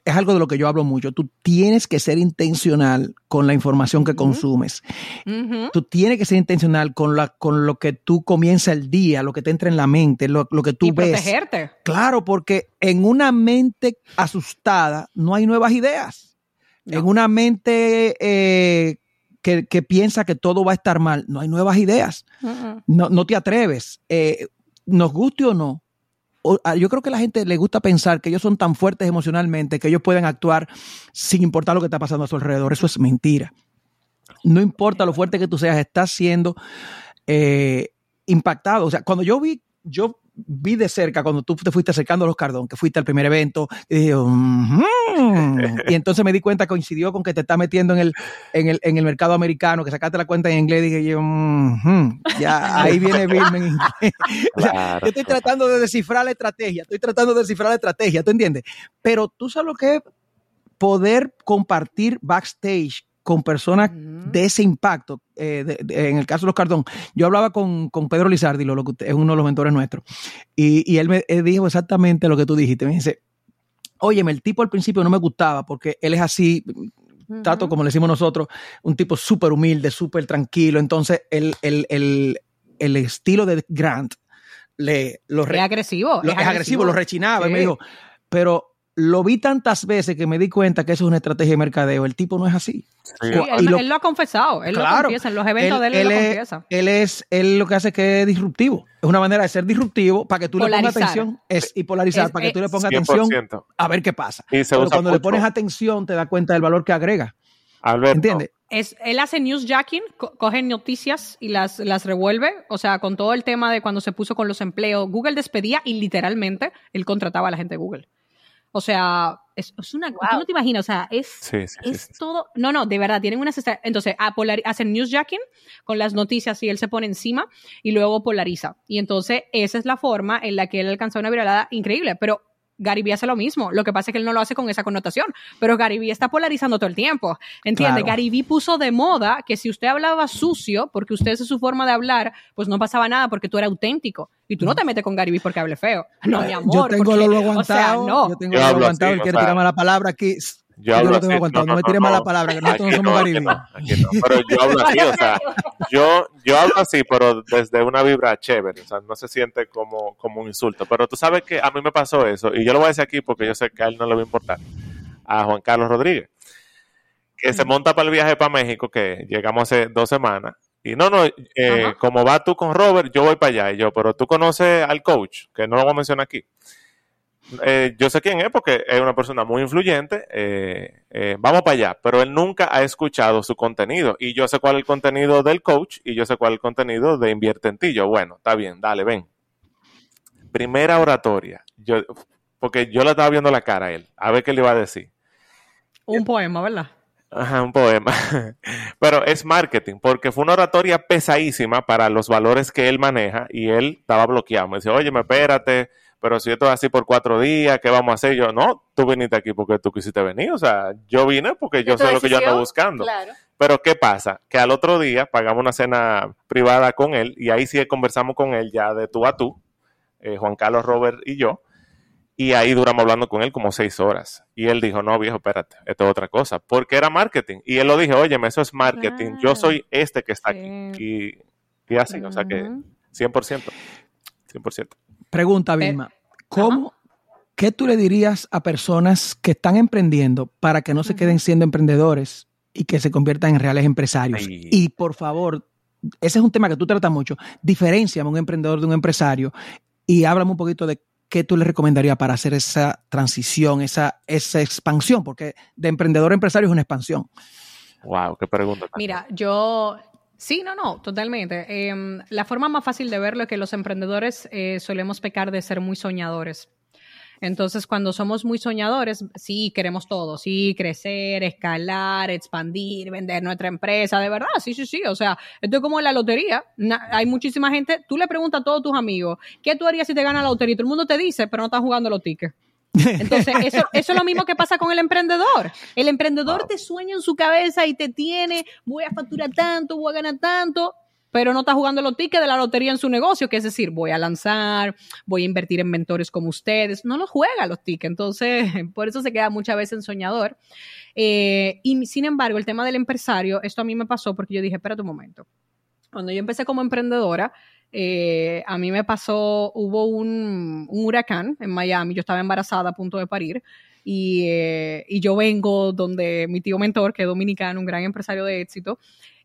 es algo de lo que yo hablo mucho. Tú tienes que ser intencional con la información que consumes. Tú tienes que ser intencional con, la, con lo que tú comienza el día, lo que te entra en la mente, lo, que tú y ves. protegerte. Claro, porque en una mente asustada no hay nuevas ideas. En una mente eh, que, piensa que todo va a estar mal. No hay nuevas ideas. no, no, te atreves. Eh, nos guste o no. Yo creo que a la gente le gusta pensar que ellos son tan fuertes emocionalmente que ellos pueden actuar sin importar lo que está pasando a su alrededor. Eso es mentira. No importa lo fuerte que tú seas, estás siendo eh, impactado. O sea, cuando yo vi, yo vi de cerca cuando tú te fuiste acercando a los Cardón, que fuiste al primer evento, y, y entonces me di cuenta, coincidió con que te está metiendo en el, en el, en el mercado americano, que sacaste la cuenta en inglés, y dije yo, ya, ahí viene Bill en inglés. yo estoy tratando de descifrar la estrategia, estoy tratando de descifrar la estrategia, ¿tú entiendes? Pero tú sabes lo que es poder compartir backstage con personas de ese impacto. Eh, en el caso de los Cardón, yo hablaba con, Pedro Lizardi, lo, que es uno de los mentores nuestros, y, él me dijo exactamente lo que tú dijiste. Me dice, óyeme, el tipo al principio no me gustaba porque él es así, trato como le decimos nosotros, un tipo súper humilde, súper tranquilo. Entonces, el, el, estilo de Grant le, lo es agresivo. es, agresivo, lo rechinaba. Y me dijo, pero lo vi tantas veces que me di cuenta que eso es una estrategia de mercadeo. El tipo no es así. él, lo, ha confesado, él lo confiesa, en los eventos de él, él, lo confiesa. Él es, él lo que hace es que es disruptivo. Es una manera de ser disruptivo para que tú le pongas atención es, y polarizar, para que tú le pongas atención a ver qué pasa. Pero cuando le pones atención te das cuenta del valor que agrega. ¿Entiendes? Es, él hace newsjacking, coge noticias y las, las revuelve, o sea, con todo el tema de cuando se puso con los empleos, Google despedía y literalmente él contrataba a la gente de Google. O sea, es, una. Tú no te imaginas, o sea, es, es todo. No, no, de verdad, tienen unas. Entonces, a polar, hacen newsjacking con las noticias y él se pone encima y luego polariza. Y entonces, esa es la forma en la que él alcanza una viralada increíble. Pero Gary hace lo mismo. Lo que pasa es que él no lo hace con esa connotación. Pero Gary está polarizando todo el tiempo. ¿Entiende? Gary puso de moda que si usted hablaba sucio, porque usted es su forma de hablar, pues no pasaba nada porque tú eras auténtico. Y tú no te metes con Gary porque hable feo. No, mi amor. Yo tengo lo aguantado. no. Yo tengo lo aguantado. Él quiere tirar mala palabra aquí. Yo, yo lo tengo aguantado. No, me tire mala palabra, que nosotros no somos Gary Pero yo hablo así, o sea, yo, yo hablo así, pero desde una vibra chévere. O sea, no se siente como, como un insulto. Pero tú sabes que a mí me pasó eso. Y yo lo voy a decir aquí porque yo sé que a él no le va a importar. A Juan Carlos Rodríguez. Que se monta para el viaje para México, que llegamos hace dos semanas y no, no, eh, como vas tú con Robert, yo voy para allá. Y yo, pero tú conoces al coach, que no lo voy a mencionar aquí. Eh, yo sé quién es porque es una persona muy influyente. Eh, vamos para allá, pero él nunca ha escuchado su contenido. Y yo sé cuál es el contenido del coach y yo sé cuál es el contenido de Invierte en ti. Yo, bueno, está bien, dale, ven. Primera oratoria. Yo, porque yo le estaba viendo la cara a él, a ver qué le iba a decir. Un poema, ¿verdad? Ajá, un poema. Pero es marketing, porque fue una oratoria pesadísima para los valores que él maneja y él estaba bloqueado. Me dice, oye, me espérate, pero si yo estoy así por cuatro días, ¿qué vamos a hacer? Yo, no, tú viniste aquí porque tú quisiste venir. O sea, yo vine porque yo sé lo que yo ando buscando. Pero ¿qué pasa? Que al otro día pagamos una cena privada con él y ahí sí conversamos con él ya de tú a tú, eh, Juan Carlos, Robert y yo. Y ahí duramos hablando con él como seis horas. Y él dijo, no, viejo, espérate, esto es otra cosa. Porque era marketing. Y él lo dijo, oye, eso es marketing. Yo soy este que está aquí. Y, así, o sea que 100%. 100%. Pregunta, eh, Vilma. ¿Cómo, qué tú le dirías a personas que están emprendiendo para que no se queden siendo emprendedores y que se conviertan en reales empresarios. Y por favor, ese es un tema que tú tratas mucho. Diferencia a un emprendedor de un empresario y háblame un poquito de qué tú le recomendarías para hacer esa transición, esa, esa expansión, porque de emprendedor a empresario es una expansión. Wow, qué pregunta. Mira, yo Sí, no, no, totalmente. Em, la forma más fácil de verlo es que los emprendedores eh, solemos pecar de ser muy soñadores. Entonces, cuando somos muy soñadores, sí, queremos todo, sí, crecer, escalar, expandir, vender nuestra empresa, de verdad, sí, sí, sí. O sea, esto es como la lotería. hay muchísima gente, tú le preguntas a todos tus amigos, ¿qué tú harías si te gana la lotería? Todo el mundo te dice, pero no estás jugando los tickets. Entonces, eso, eso, es lo mismo que pasa con el emprendedor. El emprendedor te sueña en su cabeza y te tiene, voy a facturar tanto, voy a ganar tanto, pero no está jugando los tickets de la lotería en su negocio, que es decir, voy a lanzar, voy a invertir en mentores como ustedes, no los juega los tickets, entonces por eso se queda muchas veces en soñador. Eh, y sin embargo, el tema del empresario, esto a mí me pasó porque yo dije, espérate un momento, cuando yo empecé como emprendedora, eh, a mí me pasó, hubo un, huracán en Miami, yo estaba embarazada a punto de parir, y, eh, y, yo vengo donde mi tío mentor, que es dominicano, un gran empresario de éxito,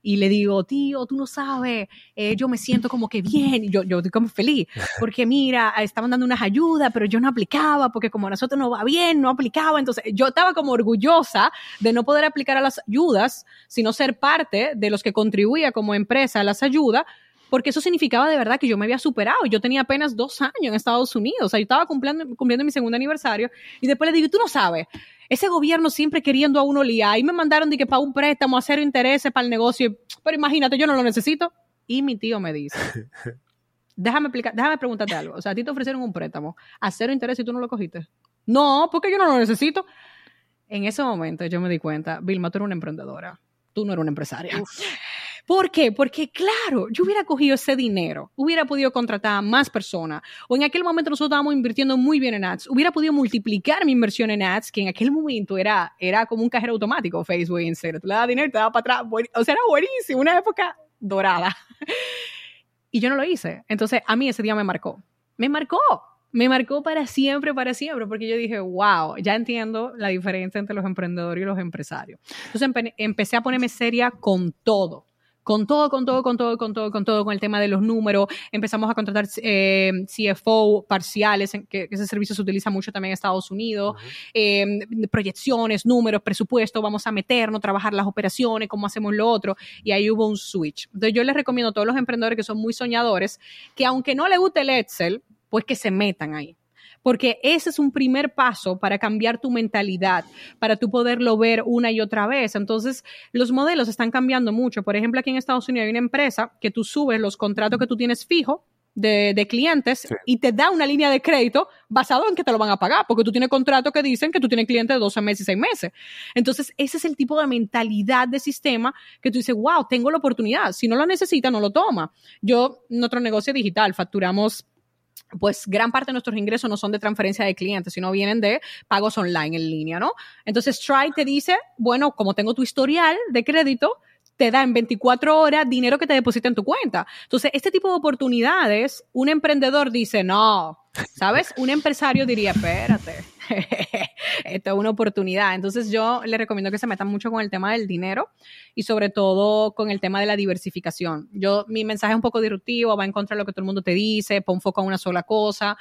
y le digo, tío, tú no sabes, eh, yo me siento como que bien, y yo, yo estoy como feliz, porque mira, estaban dando unas ayudas, pero yo no aplicaba, porque como a nosotros no va bien, no aplicaba, entonces yo estaba como orgullosa de no poder aplicar a las ayudas, sino ser parte de los que contribuía como empresa a las ayudas, porque eso significaba de verdad que yo me había superado. Yo tenía apenas dos años en Estados Unidos, o sea, yo estaba cumpliendo, cumpliendo mi segundo aniversario, y después le digo, tú no sabes, ese gobierno siempre queriendo a uno liar. Y me mandaron de que para un préstamo, a cero intereses para el negocio. Pero imagínate, yo no lo necesito. Y mi tío me dice, déjame, explicar, déjame preguntarte algo. O sea, a ti te ofrecieron un préstamo a cero interés y tú no lo cogiste. No, porque yo no lo necesito. En ese momento yo me di cuenta, Vilma, tú eres una emprendedora. Tú no eres una empresaria. ¿Por qué? Porque claro, yo hubiera cogido ese dinero, hubiera podido contratar a más personas, o en aquel momento nosotros estábamos invirtiendo muy bien en ads, hubiera podido multiplicar mi inversión en ads, que en aquel momento era, era como un cajero automático, Facebook Instagram. Tú le das dinero te das para atrás. O sea, era buenísimo, una época dorada. Y yo no lo hice. Entonces, a mí ese día me marcó. Me marcó me marcó para siempre, para siempre, porque yo dije, wow, ya entiendo la diferencia entre los emprendedores y los empresarios. Entonces empecé a ponerme seria con todo con todo, con todo, con todo, con todo, con todo, con el tema de los números. Empezamos a contratar eh, CFO parciales, que, ese servicio se utiliza mucho también en Estados Unidos. Eh, proyecciones, números, presupuesto, vamos a meternos, trabajar las operaciones, cómo hacemos lo otro. Y ahí hubo un switch. Entonces yo les recomiendo a todos los emprendedores que son muy soñadores, que aunque no les guste el Excel, pues que se metan ahí porque ese es un primer paso para cambiar tu mentalidad, para tú poderlo ver una y otra vez. Entonces, los modelos están cambiando mucho. Por ejemplo, aquí en Estados Unidos hay una empresa que tú subes los contratos que tú tienes fijo de, clientes y te da una línea de crédito basado en que te lo van a pagar, porque tú tienes contratos que dicen que tú tienes clientes de 12 meses y 6 meses. Entonces, ese es el tipo de mentalidad de sistema que tú dices, wow, tengo la oportunidad. Si no lo necesita, no lo toma. Yo, nuestro negocio digital, facturamos pues gran parte de nuestros ingresos no son de transferencia de clientes, sino vienen de pagos online en línea, ¿no? Entonces Stripe te dice, bueno, como tengo tu historial de crédito, te da en 24 horas dinero que te deposita en tu cuenta. Entonces, este tipo de oportunidades, un emprendedor dice, no, ¿sabes? Un empresario diría, espérate, esto es una oportunidad. Entonces, yo le recomiendo que se metan mucho con el tema del dinero y sobre todo con el tema de la diversificación. Yo, mi mensaje es un poco disruptivo, va en contra de lo que todo el mundo te dice, pon foco en una sola cosa.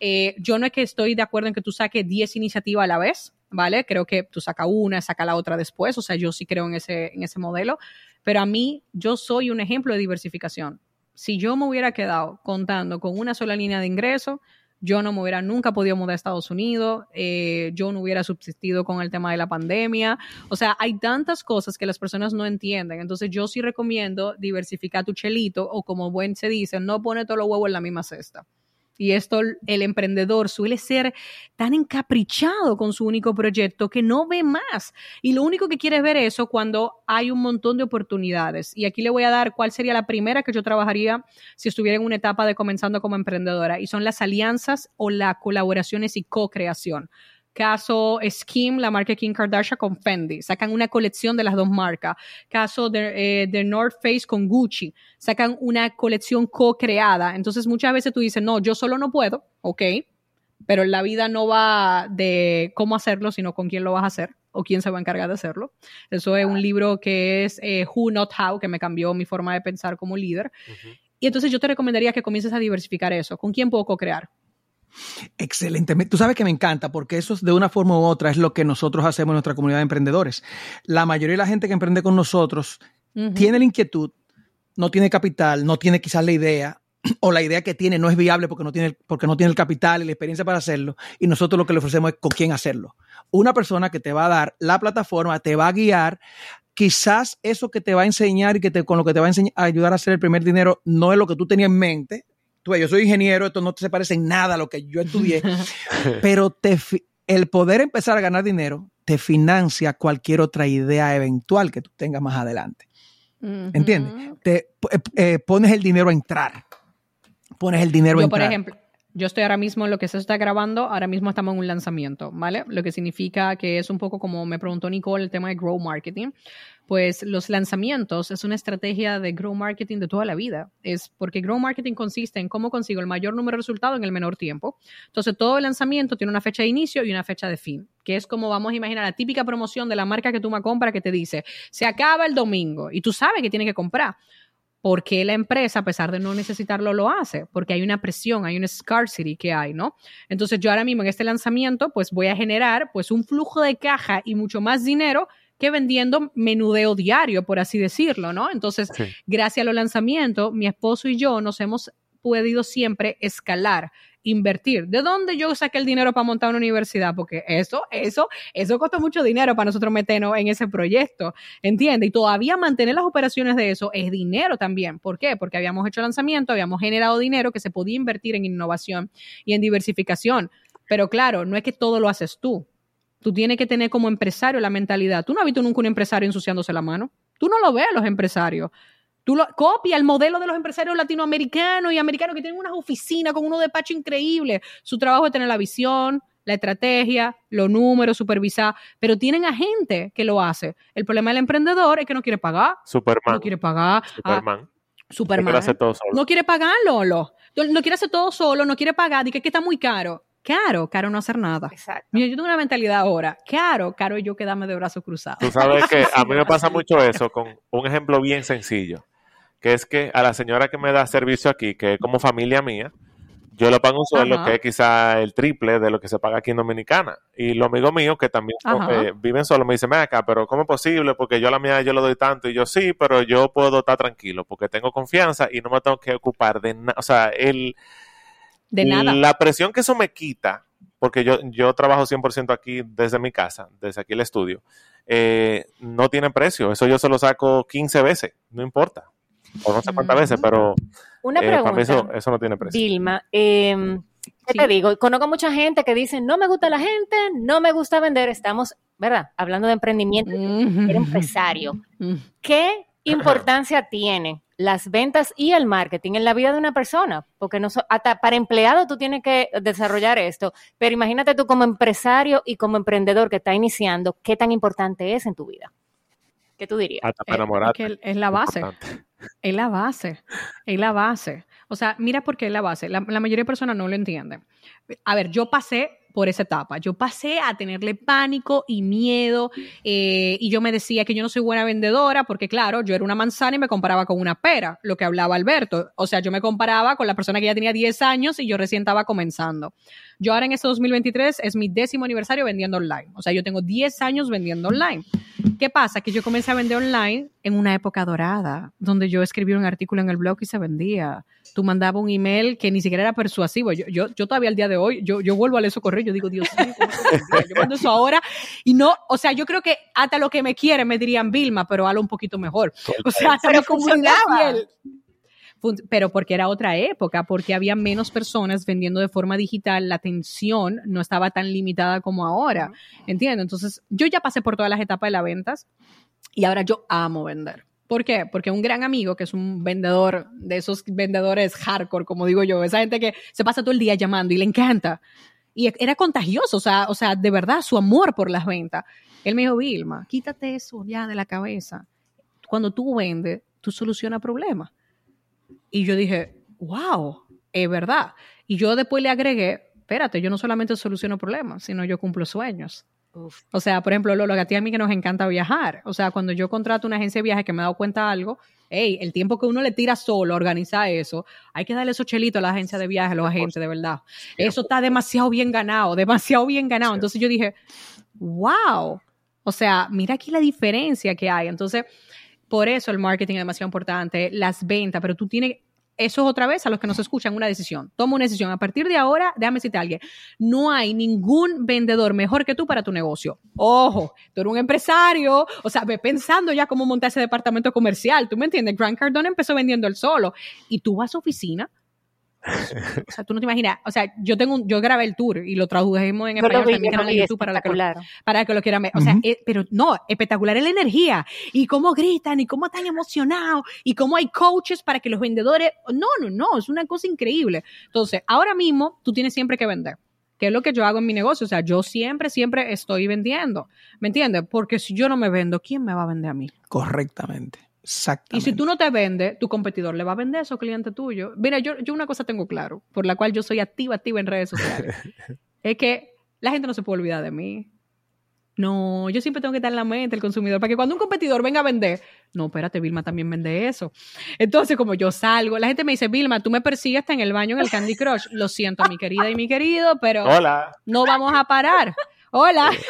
Eh, yo no es que estoy de acuerdo en que tú saques 10 iniciativas a la vez, ¿vale? Creo que tú saca una, saca la otra después, o sea, yo sí creo en ese, en ese modelo, pero a mí yo soy un ejemplo de diversificación. Si yo me hubiera quedado contando con una sola línea de ingreso, yo no me hubiera nunca podido mudar a Estados Unidos, eh, yo no hubiera subsistido con el tema de la pandemia. O sea, hay tantas cosas que las personas no entienden. Entonces, yo sí recomiendo diversificar tu chelito o como buen se dice, no pone todos los huevos en la misma cesta. Y esto el emprendedor suele ser tan encaprichado con su único proyecto que no ve más. Y lo único que quiere es ver eso cuando hay un montón de oportunidades. Y aquí le voy a dar cuál sería la primera que yo trabajaría si estuviera en una etapa de comenzando como emprendedora. Y son las alianzas o las colaboraciones y co-creación. Caso Skim, la marca Kim Kardashian con Fendi. Sacan una colección de las dos marcas. Caso de, eh, North Face con Gucci. Sacan una colección co-creada. Entonces muchas veces tú dices, no, yo solo no puedo, ok, pero la vida no va de cómo hacerlo, sino con quién lo vas a hacer. o quién se va a encargar de hacerlo. Eso es un libro que es eh, Who Not How, que me cambió mi forma de pensar como líder. Y entonces yo te recomendaría que comiences a diversificar eso. ¿Con quién puedo co-crear? Excelente. Tú sabes que me encanta porque eso de una forma u otra es lo que nosotros hacemos en nuestra comunidad de emprendedores. La mayoría de la gente que emprende con nosotros tiene la inquietud, no tiene capital, no tiene quizás la idea o la idea que tiene no es viable porque no tiene, porque no tiene el capital y la experiencia para hacerlo. Y nosotros lo que le ofrecemos es con quién hacerlo. Una persona que te va a dar la plataforma, te va a guiar. Quizás eso que te va a enseñar y que te, con lo que te va a, enseñar, a ayudar a hacer el primer dinero no es lo que tú tenías en mente. Tú, yo soy ingeniero, esto no se parece en nada a lo que yo estudié, pero te, el poder empezar a ganar dinero te financia cualquier otra idea eventual que tú tengas más adelante. ¿Entiendes? Te eh, eh, pones el dinero a entrar pones el dinero yo, por ejemplo, yo estoy ahora mismo en lo que se está grabando, ahora mismo estamos en un lanzamiento, ¿vale? Lo que significa que es un poco como me preguntó Nicole el tema de grow marketing. Pues los lanzamientos es una estrategia de grow marketing de toda la vida. Es porque grow marketing consiste en cómo consigo el mayor número de resultados en el menor tiempo. Entonces, todo el lanzamiento tiene una fecha de inicio y una fecha de fin, que es como vamos a imaginar la típica promoción de la marca que tú me compras que te dice, se acaba el domingo y tú sabes que tienes que comprar. ¿Por qué la empresa, a pesar de no necesitarlo, lo hace? Porque hay una presión, hay una scarcity que hay, ¿no? Entonces yo ahora mismo en este lanzamiento, pues voy a generar pues un flujo de caja y mucho más dinero que vendiendo menudeo diario, por así decirlo, ¿no? Entonces, gracias a los lanzamientos, mi esposo y yo nos hemos podido siempre escalar invertir. ¿De dónde yo saqué el dinero para montar una universidad? Porque eso, eso, eso costó mucho dinero para nosotros meternos en ese proyecto, ¿entiendes? Y todavía mantener las operaciones de eso es dinero también. ¿Por qué? Porque habíamos hecho lanzamiento, habíamos generado dinero que se podía invertir en innovación y en diversificación. Pero claro, no es que todo lo haces tú. Tú tienes que tener como empresario la mentalidad. Tú no has visto nunca un empresario ensuciándose la mano. Tú no lo ves a los empresarios. Tú lo, copia el modelo de los empresarios latinoamericanos y americanos que tienen unas oficinas con unos despachos increíbles. Su trabajo es tener la visión, la estrategia, los números, supervisar, pero tienen a gente que lo hace. El problema del emprendedor es que no quiere pagar. Superman. No quiere pagar. Superman. Superman. No quiere hacer todo solo. No quiere pagar, Lolo. No quiere hacer todo solo, no quiere pagar, dice que está muy caro. Caro, caro no hacer nada. Exacto. Mira, yo tengo una mentalidad ahora. Caro, caro yo quedarme de brazos cruzados. Tú sabes que a mí me pasa mucho eso con un ejemplo bien sencillo que es que a la señora que me da servicio aquí, que es como familia mía, yo le pago un sueldo que es quizá el triple de lo que se paga aquí en Dominicana. Y los amigos míos que también eh, viven solo me dicen, ven acá, pero ¿cómo es posible? Porque yo a la mía yo le doy tanto. Y yo sí, pero yo puedo estar tranquilo porque tengo confianza y no me tengo que ocupar de nada. O sea, el... De nada. La presión que eso me quita, porque yo, yo trabajo 100% aquí desde mi casa, desde aquí el estudio, eh, no tiene precio. Eso yo se lo saco 15 veces, no importa o no sé cuántas veces, pero Una eh, pregunta, eso, no tiene precio. Vilma, eh, ¿qué te digo? Conozco mucha gente que dice, no me gusta la gente, no me gusta vender, estamos, ¿verdad? Hablando de emprendimiento, de empresario. ¿Qué importancia tiene las ventas y el marketing en la vida de una persona? Porque no hasta para empleado tú tienes que desarrollar esto, pero imagínate tú como empresario y como emprendedor que está iniciando, ¿qué tan importante es en tu vida? ¿Qué tú dirías? Hasta para enamorar. Eh, es la base. Es la base, es la base. O sea, mira por qué es la base. La, mayoría de personas no lo entienden. A ver, yo pasé por esa etapa. Yo pasé a tenerle pánico y miedo eh, y yo me decía que yo no soy buena vendedora porque, claro, yo era una manzana y me comparaba con una pera, lo que hablaba Alberto. O sea, yo me comparaba con la persona que ya tenía 10 años y yo recién estaba comenzando. Yo ahora en este 2023 es mi décimo aniversario vendiendo online. O sea, yo tengo 10 años vendiendo online. ¿Qué pasa? Que yo comencé a vender online en una época dorada, donde yo escribía un artículo en el blog y se vendía. Tú mandabas un email que ni siquiera era persuasivo. Yo, yo, yo todavía al día de hoy, yo, yo vuelvo a leer eso correo, yo digo, Dios mío, yo mando eso ahora. Y no, o sea, yo creo que hasta lo que me quieren me dirían Vilma, pero hazlo un poquito mejor. O sea, hasta pero funcionaba pero porque era otra época, porque había menos personas vendiendo de forma digital, la atención no estaba tan limitada como ahora, ¿entiendes? Entonces, yo ya pasé por todas las etapas de las ventas y ahora yo amo vender. ¿Por qué? Porque un gran amigo, que es un vendedor, de esos vendedores hardcore, como digo yo, esa gente que se pasa todo el día llamando y le encanta. Y era contagioso, o sea, o sea, de verdad, su amor por las ventas. Él me dijo, Vilma, quítate eso ya de la cabeza. Cuando tú vendes, tú solucionas problemas. Y yo dije, wow, es verdad. Y yo después le agregué, espérate, yo no solamente soluciono problemas, sino yo cumplo sueños. O sea, por ejemplo, lo, lo que a ti a mí que nos encanta viajar. O sea, cuando yo contrato una agencia de viajes que me he dado cuenta de algo, hey, el tiempo que uno le tira solo a organizar eso, hay que darle esos chelitos a la agencia de viajes, a los agentes, de verdad. Eso está demasiado bien ganado, demasiado bien ganado. Entonces yo dije, wow. O sea, mira aquí la diferencia que hay. Entonces, por eso el marketing es demasiado importante, las ventas, pero tú tienes eso es otra vez a los que nos escuchan una decisión. Toma una decisión. A partir de ahora, déjame decirte a alguien, no hay ningún vendedor mejor que tú para tu negocio. Ojo, tú eres un empresario, o sea, ve pensando ya cómo montar ese departamento comercial. ¿Tú me entiendes? Grant Cardone empezó vendiendo el solo y tú vas a oficina o sea, tú no te imaginas. O sea, yo tengo un, yo grabé el tour y lo tradujimos en español también en YouTube para, que lo, para que lo quieran ver. O sea, eh, pero no, espectacular es la energía y cómo gritan y cómo están emocionados y cómo hay coaches para que los vendedores. No, no, no, es una cosa increíble. Entonces, ahora mismo tú tienes siempre que vender. Que es lo que yo hago en mi negocio. O sea, yo siempre, siempre estoy vendiendo. ¿Me entiendes? Porque si yo no me vendo, ¿quién me va a vender a mí? Correctamente. Y si tú no te vendes, tu competidor le va a vender a esos clientes tuyos. Mira, yo, yo una cosa tengo claro, por la cual yo soy activa, activa en redes sociales. es que la gente no se puede olvidar de mí. No, yo siempre tengo que estar en la mente el consumidor, para que cuando un competidor venga a vender, no, espérate, Vilma también vende eso. Entonces, como yo salgo, la gente me dice, Vilma, tú me persigues hasta en el baño en el Candy Crush. Lo siento, mi querida y mi querido, pero Hola. no vamos a parar hola.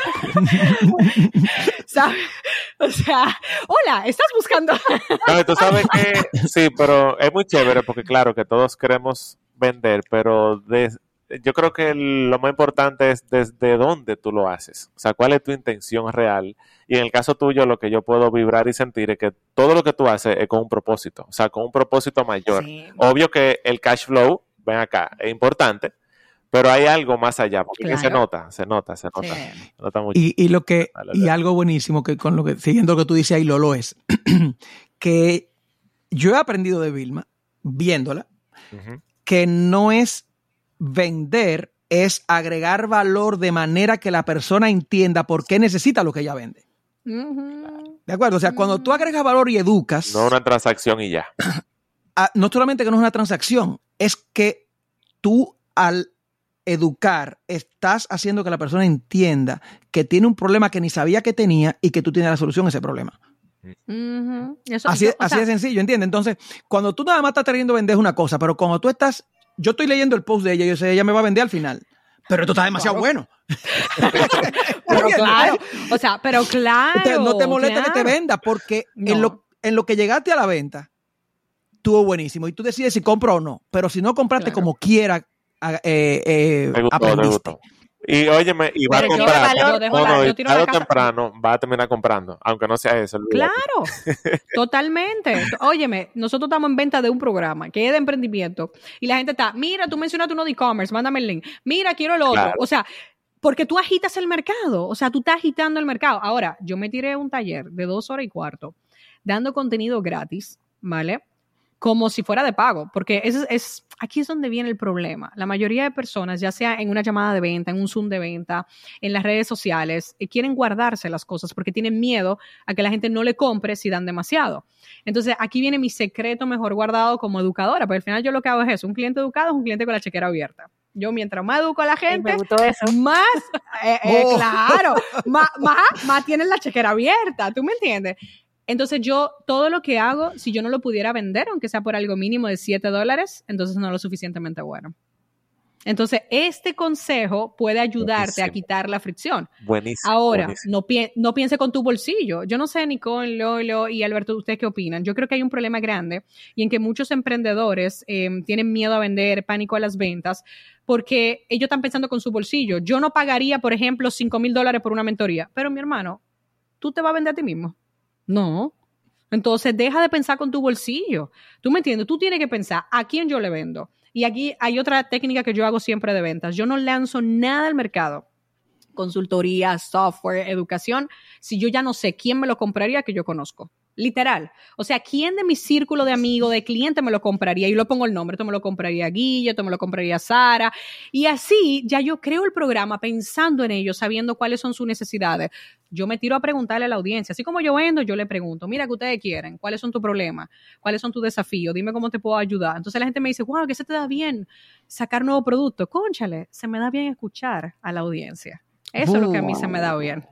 O sea, hola, ¿estás buscando? no, tú sabes que sí, pero es muy chévere porque claro que todos queremos vender, pero yo creo que lo más importante es desde dónde tú lo haces. O sea, cuál es tu intención real. Y en el caso tuyo, lo que yo puedo vibrar y sentir es que todo lo que tú haces es con un propósito, o sea, con un propósito mayor. Obvio que el cash flow, ven acá, es importante, pero hay algo más allá, porque se nota, se nota, se nota. mucho. Y, lo que, y algo buenísimo que con lo que, siguiendo lo que tú dices ahí, lo es, que yo he aprendido de Vilma, viéndola, que no es vender, es agregar valor de manera que la persona entienda por qué necesita lo que ella vende. ¿De acuerdo? O sea, cuando tú agregas valor y educas. No una transacción y ya. No solamente que no es una transacción, es que tú al educar, estás haciendo que la persona entienda que tiene un problema que ni sabía que tenía y que tú tienes la solución a ese problema. así, así de sencillo, ¿entiendes? Entonces, cuando tú nada más estás queriendo vender una cosa, pero cuando tú estás, yo estoy leyendo el post de ella y yo sé, ella me va a vender al final. Pero esto está demasiado bueno. pero claro, o sea, pero claro. no te molesta que te venda porque en, lo, en lo que llegaste a la venta, estuvo buenísimo y tú decides si compro o no. Pero si no compraste como quiera eh, eh, gustó, Y óyeme, y va a comprar. tarde o temprano va a terminar comprando, aunque no sea eso. Claro, totalmente. Óyeme, nosotros estamos en venta de un programa que es de emprendimiento y la gente está, mira, tú mencionaste uno de e-commerce, mándame el link. Mira, quiero el otro. O sea, porque tú agitas el mercado, o sea, tú estás agitando el mercado. Ahora, yo me tiré un taller de dos horas y cuarto dando contenido gratis, ¿vale? Como si fuera de pago, porque es, es, aquí es donde viene el problema. La mayoría de personas, ya sea en una llamada de venta, en un Zoom de venta, en las redes sociales, eh, quieren guardarse las cosas porque tienen miedo a que la gente no le compre si dan demasiado. Entonces, aquí viene mi secreto mejor guardado como educadora, porque al final yo lo que hago es eso, un cliente educado es un cliente con la chequera abierta. Yo mientras más educo a la gente, más, eh, eh, oh. claro, más, más, más tienen la chequera abierta, ¿tú me entiendes? Entonces yo, todo lo que hago, si yo no lo pudiera vender, aunque sea por algo mínimo de 7 dólares, entonces no es lo suficientemente bueno. Entonces, este consejo puede ayudarte a quitar la fricción. Buenísimo. Ahora, No, no piense con tu bolsillo. Yo no sé, Nicole, Lolo y Alberto, ¿ustedes qué opinan? Yo creo que hay un problema grande y en que muchos emprendedores em, tienen miedo a vender, pánico a las ventas, porque ellos están pensando con su bolsillo. Yo no pagaría, por ejemplo, 5 mil dólares por una mentoría, pero mi hermano, tú te vas a vender a ti mismo. No. Entonces deja de pensar con tu bolsillo. ¿Tú me entiendes? Tú tienes que pensar a quién yo le vendo. Y aquí hay otra técnica que yo hago siempre de ventas. Yo no lanzo nada al mercado. Consultoría, software, educación. Si yo ya no sé quién me lo compraría que yo conozco. Literal. O sea, ¿quién de mi círculo de amigos, de clientes me lo compraría? Y lo pongo el nombre, esto me lo compraría Guille, esto me lo compraría Sara. Y así ya yo creo el programa pensando en ellos, sabiendo cuáles son sus necesidades. Yo me tiro a preguntarle a la audiencia. Así como yo vendo, yo le pregunto, mira, ¿qué ustedes quieren? ¿Cuáles son tus problemas? ¿Cuáles son tus desafíos? Dime cómo te puedo ayudar. Entonces la gente me dice, wow, ¿qué se te da bien sacar nuevo producto? Cónchale, se me da bien escuchar a la audiencia. Eso es lo que a mí se me da bien.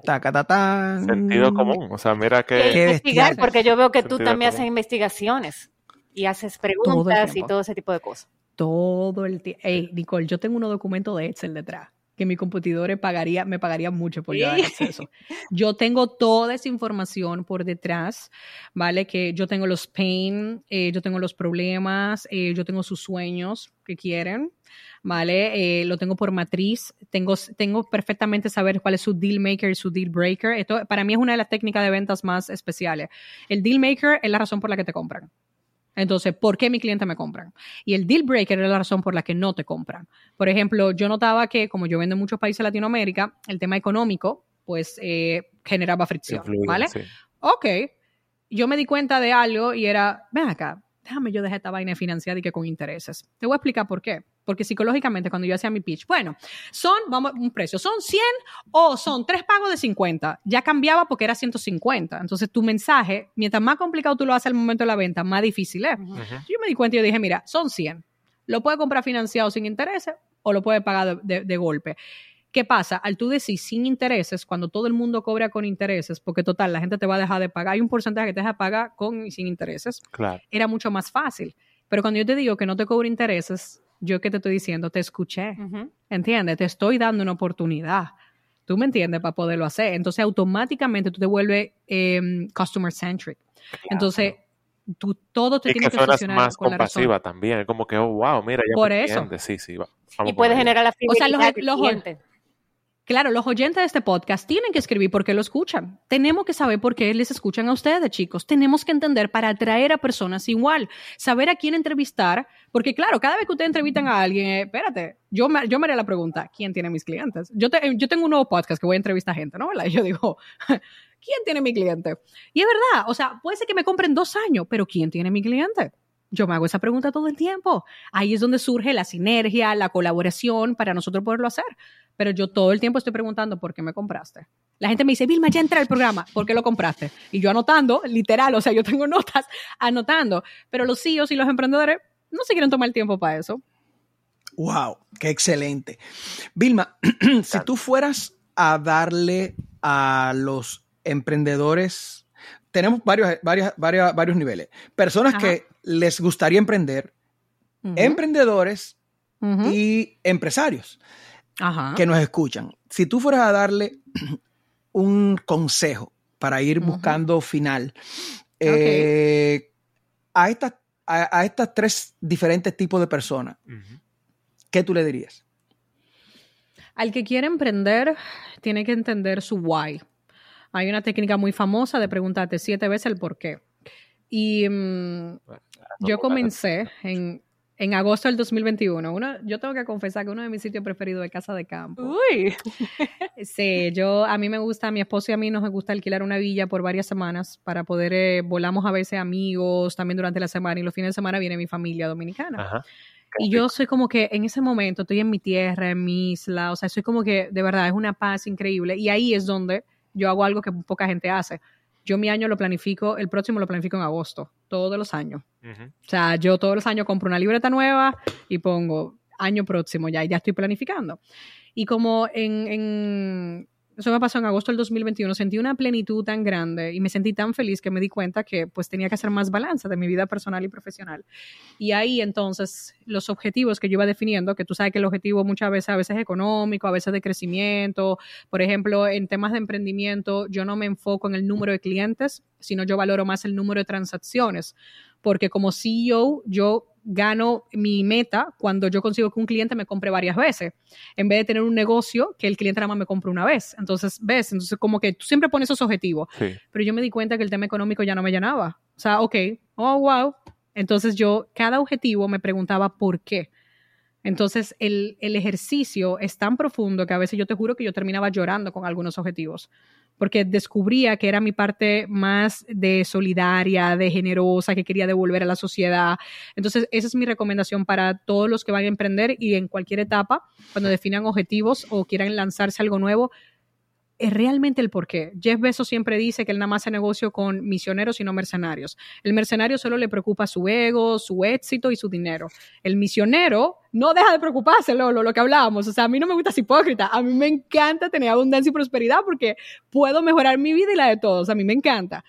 Sentido común. O sea, mira que. investigar, porque yo veo que tú también haces investigaciones y haces preguntas y todo ese tipo de cosas. Todo el tiempo. Hey, Nicole, yo tengo unos documentos de Excel detrás que mi computador pagaría, me pagaría mucho por llevar acceso. Yo tengo toda esa información por detrás, ¿vale? Que yo tengo los pain, eh, yo tengo los problemas, eh, yo tengo sus sueños que quieren, ¿vale? Eh, lo tengo por matriz, tengo, tengo perfectamente saber cuál es su deal maker y su deal breaker. Esto para mí es una de las técnicas de ventas más especiales. El deal maker es la razón por la que te compran. Entonces, ¿por qué mi cliente me compran? Y el deal breaker es la razón por la que no te compran. Por ejemplo, yo notaba que como yo vendo en muchos países de Latinoamérica, el tema económico, pues, eh, generaba fricción, ¿vale? Ok, yo me di cuenta de algo y era, ven acá, déjame yo dejar esta vaina financiada y que con intereses. Te voy a explicar por qué. Porque psicológicamente, cuando yo hacía mi pitch, bueno, son, vamos, un precio, son 100 o son tres pagos de 50. Ya cambiaba porque era 150. Entonces, tu mensaje, mientras más complicado tú lo haces al momento de la venta, más difícil es. Yo me di cuenta y yo dije, mira, son 100. Lo puede comprar financiado sin intereses o lo puede pagar de golpe. ¿Qué pasa? Al tú decir sin intereses, cuando todo el mundo cobra con intereses, porque total, la gente te va a dejar de pagar, hay un porcentaje que te deja de pagar con y sin intereses, claro. era mucho más fácil. Pero cuando yo te digo que no te cobro intereses, yo que te estoy diciendo, te escuché, ¿entiendes? Te estoy dando una oportunidad. ¿Tú me entiendes? Para poderlo hacer. Entonces, automáticamente tú te vuelves em, customer centric. Entonces, tú todo te tiene que, que funcionar más con compasiva la también. Es como que, oh, wow, mira, ya Por eso. Sí, sí, y puede generar la o sea, los, los, Claro, los oyentes de este podcast tienen que escribir por qué lo escuchan. Tenemos que saber por qué les escuchan a ustedes, chicos. Tenemos que entender para atraer a personas igual, saber a quién entrevistar, porque claro, cada vez que ustedes entrevistan a alguien, eh, espérate, yo me, haría la pregunta, ¿quién tiene mis clientes? Yo, yo tengo un nuevo podcast que voy a entrevistar a gente, ¿no? Y yo digo, ¿quién tiene mi cliente? Y es verdad, o sea, puede ser que me compren dos años, pero ¿quién tiene mi cliente? Yo me hago esa pregunta todo el tiempo. Ahí es donde surge la sinergia, la colaboración para nosotros poderlo hacer pero yo todo el tiempo estoy preguntando por qué me compraste. La gente me dice, Vilma, ya entra al programa, ¿por qué lo compraste? Y yo anotando, literal, o sea, yo tengo notas anotando, pero los CEOs y los emprendedores no se quieren tomar el tiempo para eso. ¡Wow! ¡Qué excelente! Vilma, si tú fueras a darle a los emprendedores, tenemos varios, varios, varios, varios niveles. Personas que les gustaría emprender, emprendedores y empresarios que nos escuchan, si tú fueras a darle un consejo para ir buscando final eh, a, estas, a, estas tres diferentes tipos de personas, ¿qué tú le dirías? Al que quiere emprender, tiene que entender su why. Hay una técnica muy famosa de preguntarte siete veces el por qué. Y mm, yo comencé en, en agosto del 2021. Uno, yo tengo que confesar que uno de mis sitios preferidos es Casa de Campo. Uy. sí, yo, a mí me gusta, a mi esposo y a mí nos gusta alquilar una villa por varias semanas para poder, eh, volamos a veces amigos también durante la semana y los fines de semana viene mi familia dominicana. Ajá. Y yo soy como que en ese momento estoy en mi tierra, en mi isla, o sea, soy como que de verdad es una paz increíble y ahí es donde yo hago algo que poca gente hace yo mi año lo planifico, el próximo lo planifico en agosto, todos los años. O sea, yo todos los años compro una libreta nueva y pongo año próximo ya, y ya estoy planificando. Y como en, eso me pasó en agosto del 2021, sentí una plenitud tan grande y me sentí tan feliz que me di cuenta que pues tenía que hacer más balance de mi vida personal y profesional. Y ahí entonces los objetivos que yo iba definiendo, que tú sabes que el objetivo muchas veces a veces es económico, a veces de crecimiento, por ejemplo, en temas de emprendimiento yo no me enfoco en el número de clientes, sino yo valoro más el número de transacciones, porque como CEO yo gano mi meta cuando yo consigo que un cliente me compre varias veces, en vez de tener un negocio que el cliente nada más me compre una vez. Entonces, ves, entonces como que tú siempre pones esos objetivos, pero yo me di cuenta que el tema económico ya no me llenaba. O sea, ok, oh, wow. Entonces yo, cada objetivo me preguntaba por qué. Entonces, el, el ejercicio es tan profundo que a veces yo te juro que yo terminaba llorando con algunos objetivos porque descubría que era mi parte más de solidaria, de generosa, que quería devolver a la sociedad. Entonces, esa es mi recomendación para todos los que van a emprender y en cualquier etapa, cuando definan objetivos o quieran lanzarse algo nuevo, es realmente el porqué. Jeff Bezos siempre dice que él nada más hace negocio con misioneros y no mercenarios. El mercenario solo le preocupa su ego, su éxito y su dinero. El misionero no deja de preocuparse, lo, lo, que hablábamos. O sea, a mí no me gusta ser hipócrita. A mí me encanta tener abundancia y prosperidad porque puedo mejorar mi vida y la de todos. A mí me encanta.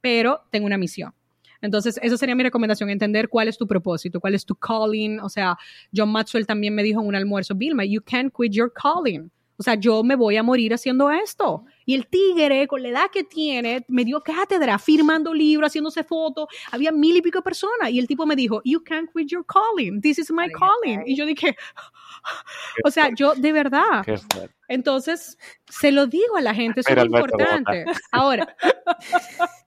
Pero tengo una misión. Entonces, esa sería mi recomendación, entender cuál es tu propósito, cuál es tu calling. O sea, John Maxwell también me dijo en un almuerzo, Vilma, you can't quit your calling. O sea, yo me voy a morir haciendo esto. Y el tigre, con la edad que tiene, me dio cátedra, firmando libros, haciéndose fotos. Había mil y pico personas. Y el tipo me dijo, You can't quit your calling. This is my calling. Y yo dije, o sea, yo de verdad. Entonces, se lo digo a la gente, es importante. Ahora,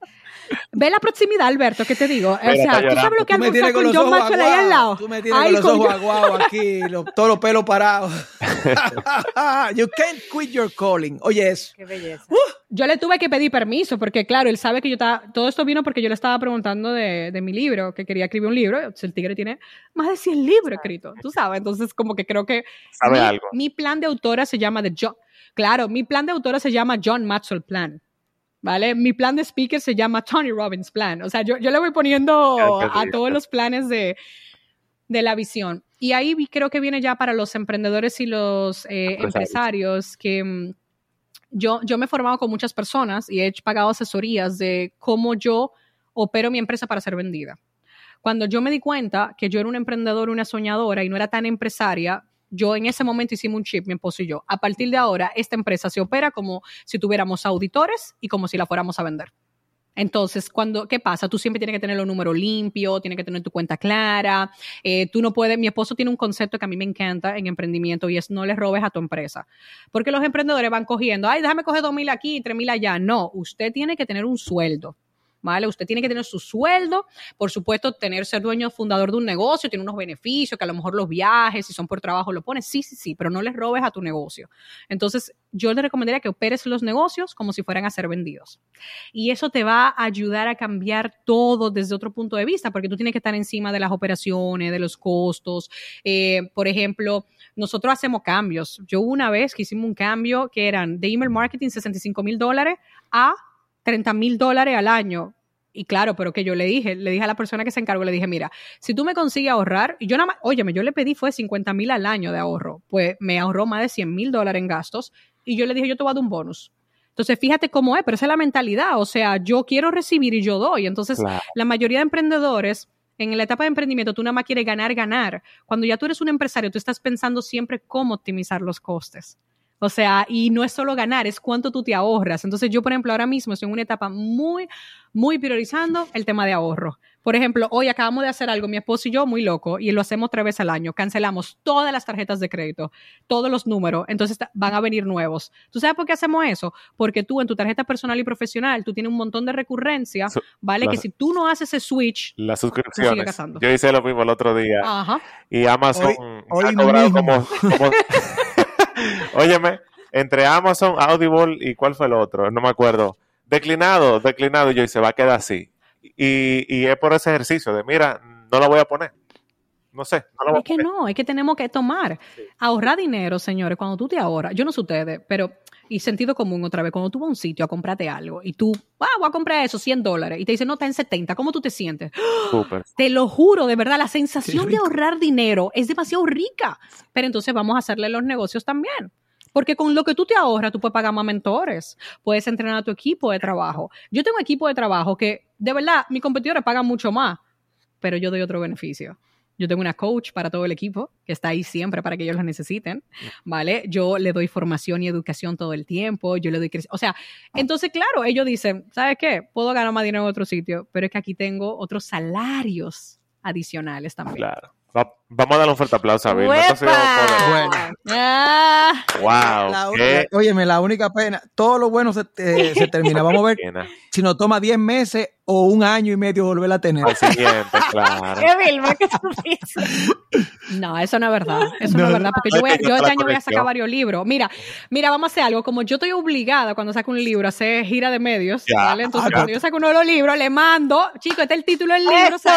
Ve la proximidad, Alberto, ¿qué te digo? O sea, tú sabes lo que hace con, con John Maxwell ahí al lado. Tú me tienes con los ojos aguados aquí, todos los pelos parados. you can't quit your calling. Oye, eso. Qué belleza. Uh, yo le tuve que pedir permiso, porque claro, él sabe que yo estaba. Todo esto vino porque yo le estaba preguntando de, de mi libro, que quería escribir un libro. El tigre tiene más de 100 libros escritos, tú sabes. Entonces, como que creo que. Sabe mi, algo. Mi plan de autora se llama The John. Claro, mi plan de autora se llama John Maxwell Plan. ¿Vale? Mi plan de speaker se llama Tony Robbins Plan. O sea, yo, yo le voy poniendo a todos los planes de, de la visión. Y ahí creo que viene ya para los emprendedores y los eh, empresarios que mm, yo, yo me he formado con muchas personas y he pagado asesorías de cómo yo opero mi empresa para ser vendida. Cuando yo me di cuenta que yo era un emprendedor, una soñadora y no era tan empresaria, yo en ese momento hicimos un chip, mi esposo y yo. A partir de ahora, esta empresa se opera como si tuviéramos auditores y como si la fuéramos a vender. Entonces, cuando, ¿qué pasa? Tú siempre tienes que tener los números limpios, tienes que tener tu cuenta clara. Eh, tú no puedes, mi esposo tiene un concepto que a mí me encanta en emprendimiento y es no le robes a tu empresa. Porque los emprendedores van cogiendo, ay, déjame coger dos mil aquí tres mil allá. No, usted tiene que tener un sueldo. ¿Vale? Usted tiene que tener su sueldo, por supuesto, tener, ser dueño fundador de un negocio, tiene unos beneficios, que a lo mejor los viajes, si son por trabajo, lo pones, sí, sí, sí, pero no les robes a tu negocio. Entonces, yo le recomendaría que operes los negocios como si fueran a ser vendidos. Y eso te va a ayudar a cambiar todo desde otro punto de vista, porque tú tienes que estar encima de las operaciones, de los costos. Eh, por ejemplo, nosotros hacemos cambios. Yo una vez que hicimos un cambio que eran de email marketing 65 mil dólares a 30 mil dólares al año. Y claro, pero que yo le dije, le dije a la persona que se encargó, le dije, mira, si tú me consigues ahorrar, y yo nada más, óyeme, yo le pedí fue 50 mil al año de ahorro, pues me ahorró más de 100 mil dólares en gastos, y yo le dije, yo te voy a dar un bonus. Entonces, fíjate cómo es, pero esa es la mentalidad, o sea, yo quiero recibir y yo doy. Entonces, la mayoría de emprendedores, en la etapa de emprendimiento, tú nada más quieres ganar, ganar. Cuando ya tú eres un empresario, tú estás pensando siempre cómo optimizar los costes. O sea, y no es solo ganar, es cuánto tú te ahorras. Entonces yo, por ejemplo, ahora mismo estoy en una etapa muy, muy priorizando el tema de ahorro. Por ejemplo, hoy acabamos de hacer algo, mi esposo y yo, muy loco, y lo hacemos tres veces al año. Cancelamos todas las tarjetas de crédito, todos los números, entonces van a venir nuevos. ¿Tú sabes por qué hacemos eso? Porque tú en tu tarjeta personal y profesional, tú tienes un montón de recurrencia, ¿vale? que si tú no haces ese switch, la suscripción. Yo hice lo mismo el otro día. Ajá. Y Amazon hoy, ha cobrado como Óyeme, entre Amazon, Audible y cuál fue el otro, no me acuerdo. Declinado, declinado, y yo y se va a quedar así. Y, y es por ese ejercicio de, mira, no la voy a poner. No sé. No es que no, es que tenemos que tomar. Ahorrar dinero, señores, cuando tú te ahorras. Yo no sé ustedes, pero y sentido común otra vez, cuando tú vas a un sitio a comprarte algo y tú, ah, voy a comprar eso, 100 dólares, y te dicen, no, está en 70, ¿cómo tú te sientes? Súper. Te lo juro, de verdad, la sensación de ahorrar dinero es demasiado rica. Pero entonces vamos a hacerle los negocios también. Porque con lo que tú te ahorras, tú puedes pagar más mentores, puedes entrenar a tu equipo de trabajo. Yo tengo equipo de trabajo que, de verdad, mis competidores pagan mucho más, pero yo doy otro beneficio. Yo tengo una coach para todo el equipo que está ahí siempre para que ellos la necesiten, ¿vale? Yo le doy formación y educación todo el tiempo, yo le doy... O sea, entonces, claro, ellos dicen, ¿sabes qué? Puedo ganar más dinero en otro sitio, pero es que aquí tengo otros salarios adicionales también. Claro vamos a darle un fuerte aplauso a Bill. Bueno. Ah. Wow. La, óyeme, la única pena, todo lo bueno se, se termina. Vamos a ver si nos toma 10 meses o un año y medio volver a tener. claro. no, eso no es verdad. Eso no, es verdad. Porque yo, yo este año voy a sacar varios libros. Mira, mira, vamos a hacer algo. Como yo estoy obligada cuando saco un libro a hacer gira de medios, ¿vale? Entonces, cuando yo saco uno de los libros, le mando, chico, este es el título del libro. Entonces,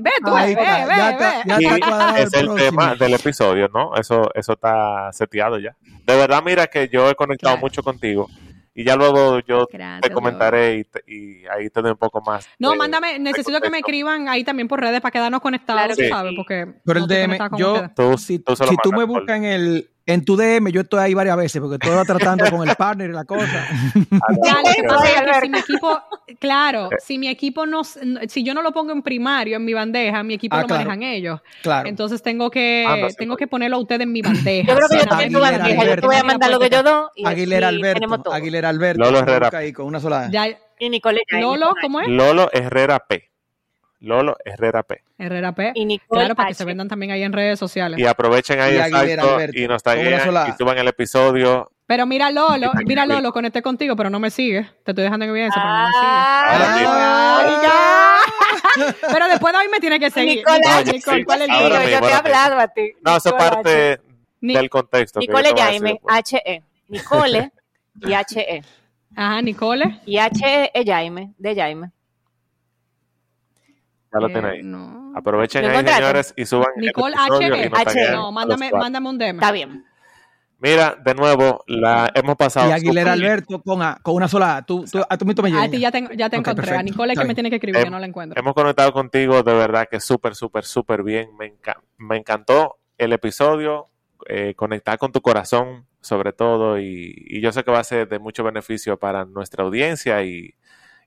ve, tú, ve, ve, ve. Es el tema del episodio, ¿no? Eso, eso está seteado ya. De verdad, mira que yo he conectado mucho contigo y ya luego yo te comentaré y, ahí te doy un poco más. No, mándame, necesito que me escriban ahí también por redes para quedarnos conectados, ¿sabes? Porque por el DM, yo, si, si tú me buscas en el, en tu DM yo estoy ahí varias veces porque estoy tratando con el partner y la cosa. si mi equipo, claro, si mi equipo no, si yo no lo pongo en primario en mi bandeja, mi equipo ah, lo manejan ellos. Claro. Entonces tengo que, ah, tengo que ponerlo a usted en mi bandeja. Yo creo que yo también tu bandeja. Yo te voy a mandar lo que yo doy. Y Aguilera Alberto. Aguilera Alberto. Lolo Herrera. Ahí con una sola. y Nicole. Lolo, ¿cómo es? Lolo Herrera P. Lolo Herrera P. Herrera P. Y claro, para que se vendan también ahí en redes sociales. Y aprovechen ahí y, y nos taguen y suban el episodio. Pero mira Lolo, mira Lolo, conecté contigo, pero no me sigue. Te estoy dejando en evidencia, pero no me sigue. Ah, pero después de hoy me tiene que seguir. Nicole, Nicole, ¿cuál es el tío? Yo te he hablado a ti. No, eso es parte del contexto. Nicole Jaime, H-E. Nicole y H-E. Ajá, Nicole. Y H-E Jaime, de Jaime. Ya lo. No. Aprovechen ahí, señores, y suban Nicole H. H. No, mándame, mándame un DM. Está bien. Mira, de nuevo, la hemos pasado. Y Aguilera Alberto con, a, con una sola. Tú, tú, a tú mismo me llegas. A ti ya te, ya te encontré. Perfecto. A Nicole es que me tiene que escribir, yo no la encuentro. Hemos conectado contigo, de verdad que súper, súper, súper bien. Me, me encantó el episodio. Eh, conectar con tu corazón, sobre todo. Y, y, yo sé que va a ser de mucho beneficio para nuestra audiencia. Y,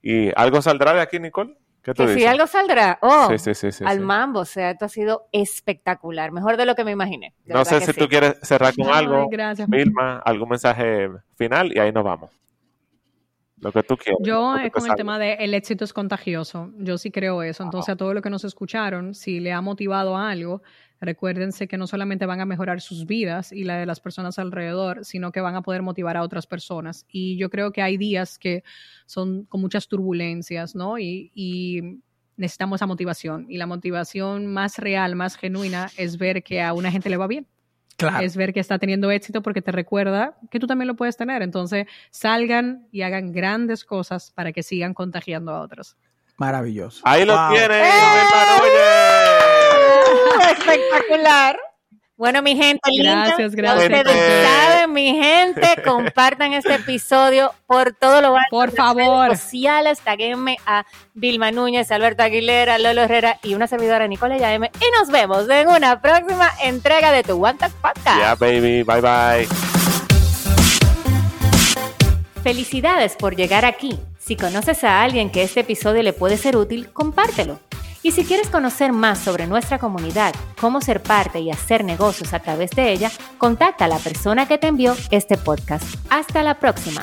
y algo saldrá de aquí, Nicole que si algo saldrá, oh, al mambo, o sea, esto ha sido espectacular, mejor de lo que me imaginé. No sé si tú quieres cerrar con algo, gracias. Vilma, algún mensaje final y ahí nos vamos. Lo que tú quieras. Yo con el tema de el éxito es contagioso, yo sí creo eso. Entonces a todos los que nos escucharon, si le ha motivado algo, recuérdense que no solamente van a mejorar sus vidas y la de las personas alrededor, sino que van a poder motivar a otras personas. Y yo creo que hay días que son con muchas turbulencias, ¿no? Y, necesitamos esa motivación. Y la motivación más real, más genuina, es ver que a una gente le va bien. Claro. Es ver que está teniendo éxito porque te recuerda que tú también lo puedes tener. Entonces, salgan y hagan grandes cosas para que sigan contagiando a otros. Maravilloso. Ahí lo tienen, ¡Eh! Espectacular. Bueno, mi gente, gracias, gracias. Ustedes saben, mi gente, compartan este episodio por todo lo alto. Por favor. Redes sociales, taguenme a Vilma Núñez, Alberto Aguilera, Lolo Herrera y una servidora Nicole Yaeme. Y nos vemos en una próxima entrega de tu One Talk Podcast. Yeah, baby. Bye, bye. Felicidades por llegar aquí. Si conoces a alguien que este episodio le puede ser útil, compártelo. Y si quieres conocer más sobre nuestra comunidad, cómo ser parte y hacer negocios a través de ella, contacta a la persona que te envió este podcast. Hasta la próxima.